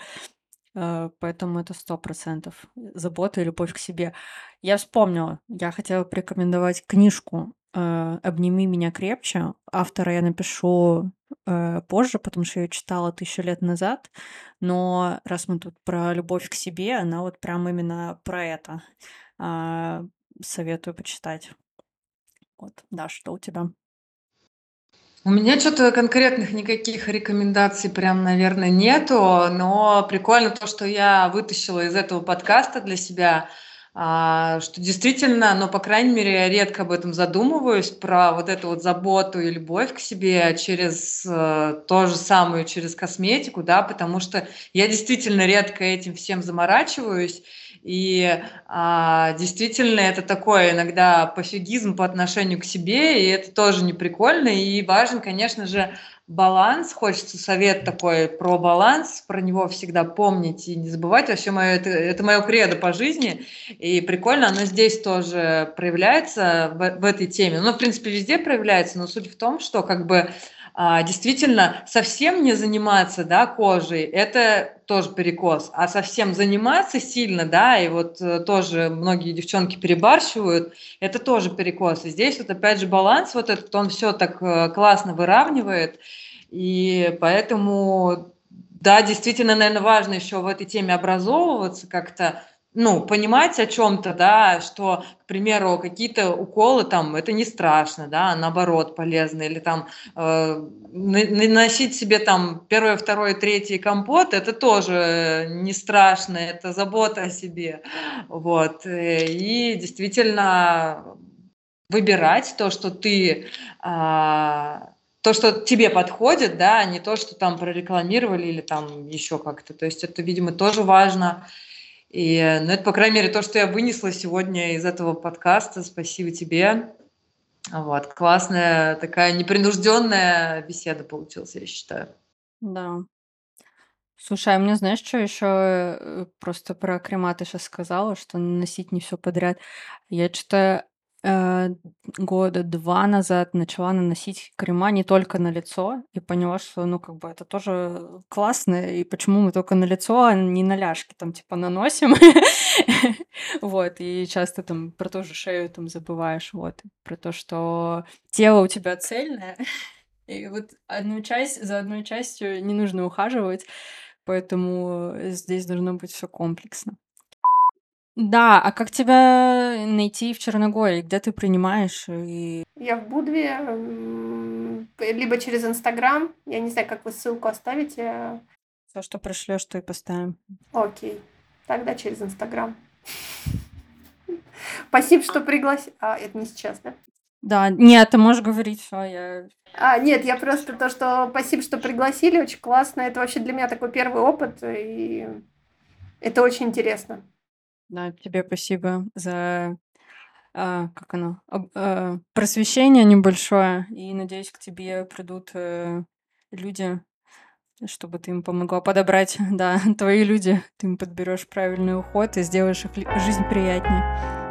Э, поэтому это сто процентов забота и любовь к себе. Я вспомнила, я хотела порекомендовать книжку э, «Обними меня крепче». Автора я напишу э, позже, потому что я ее читала тысячу лет назад. Но раз мы тут про любовь к себе, она вот прям именно про это. А, советую почитать. Вот, да, что у тебя? У меня что-то конкретных никаких рекомендаций прям, наверное, нету, но прикольно то, что я вытащила из этого подкаста для себя, а, что действительно, но, по крайней мере, я редко об этом задумываюсь, про вот эту вот заботу и любовь к себе через э, то же самое, через косметику, да, потому что я действительно редко этим всем заморачиваюсь, и а, действительно это такой иногда пофигизм по отношению к себе, и это тоже не прикольно. И важен, конечно же, баланс. Хочется совет такой про баланс, про него всегда помнить и не забывать. Вообще мое, это, это мое кредо по жизни. И прикольно, оно здесь тоже проявляется в, в этой теме. Ну, в принципе, везде проявляется, но суть в том, что как бы а, действительно совсем не заниматься да, кожей, это тоже перекос, а совсем заниматься сильно, да, и вот э, тоже многие девчонки перебарщивают, это тоже перекос. И здесь вот опять же баланс вот этот, он все так э, классно выравнивает, и поэтому, да, действительно, наверное, важно еще в этой теме образовываться как-то, ну, понимать о чем-то, да, что, к примеру, какие-то уколы там, это не страшно, да, наоборот полезно, или там э, наносить себе там первое, второе, третье компот, это тоже не страшно, это забота о себе, вот, и действительно выбирать то, что ты а, то, что тебе подходит, да, а не то, что там прорекламировали или там еще как-то. То есть это, видимо, тоже важно. И, ну, это, по крайней мере, то, что я вынесла сегодня из этого подкаста. Спасибо тебе. Вот, классная такая непринужденная беседа получилась, я считаю. Да. Слушай, а мне знаешь, что еще э, просто про крема ты сейчас сказала, что наносить не все подряд. Я что-то э, года два назад начала наносить крема не только на лицо и поняла, что, ну, как бы это тоже классно, и почему мы только на лицо, а не на ляжки там, типа, наносим. Вот, и часто там про ту же шею там забываешь, вот, про то, что тело у тебя цельное, и вот одну часть, за одной частью не нужно ухаживать, поэтому здесь должно быть все комплексно. Да, а как тебя найти в Черногории? Где ты принимаешь? И... Я в Будве, либо через Инстаграм. Я не знаю, как вы ссылку оставите. То, что пришлешь, то и поставим. Окей. Тогда через Инстаграм. Спасибо, что пригласил. А, это не сейчас, да? Да, нет, ты можешь говорить, все, я... А, нет, я просто то, что спасибо, что пригласили, очень классно. Это вообще для меня такой первый опыт, и это очень интересно. Да, тебе спасибо за а, как оно, об- а, просвещение небольшое, и надеюсь, к тебе придут э, люди, чтобы ты им помогла подобрать, да, твои люди, ты им подберешь правильный уход и сделаешь их жизнь приятнее.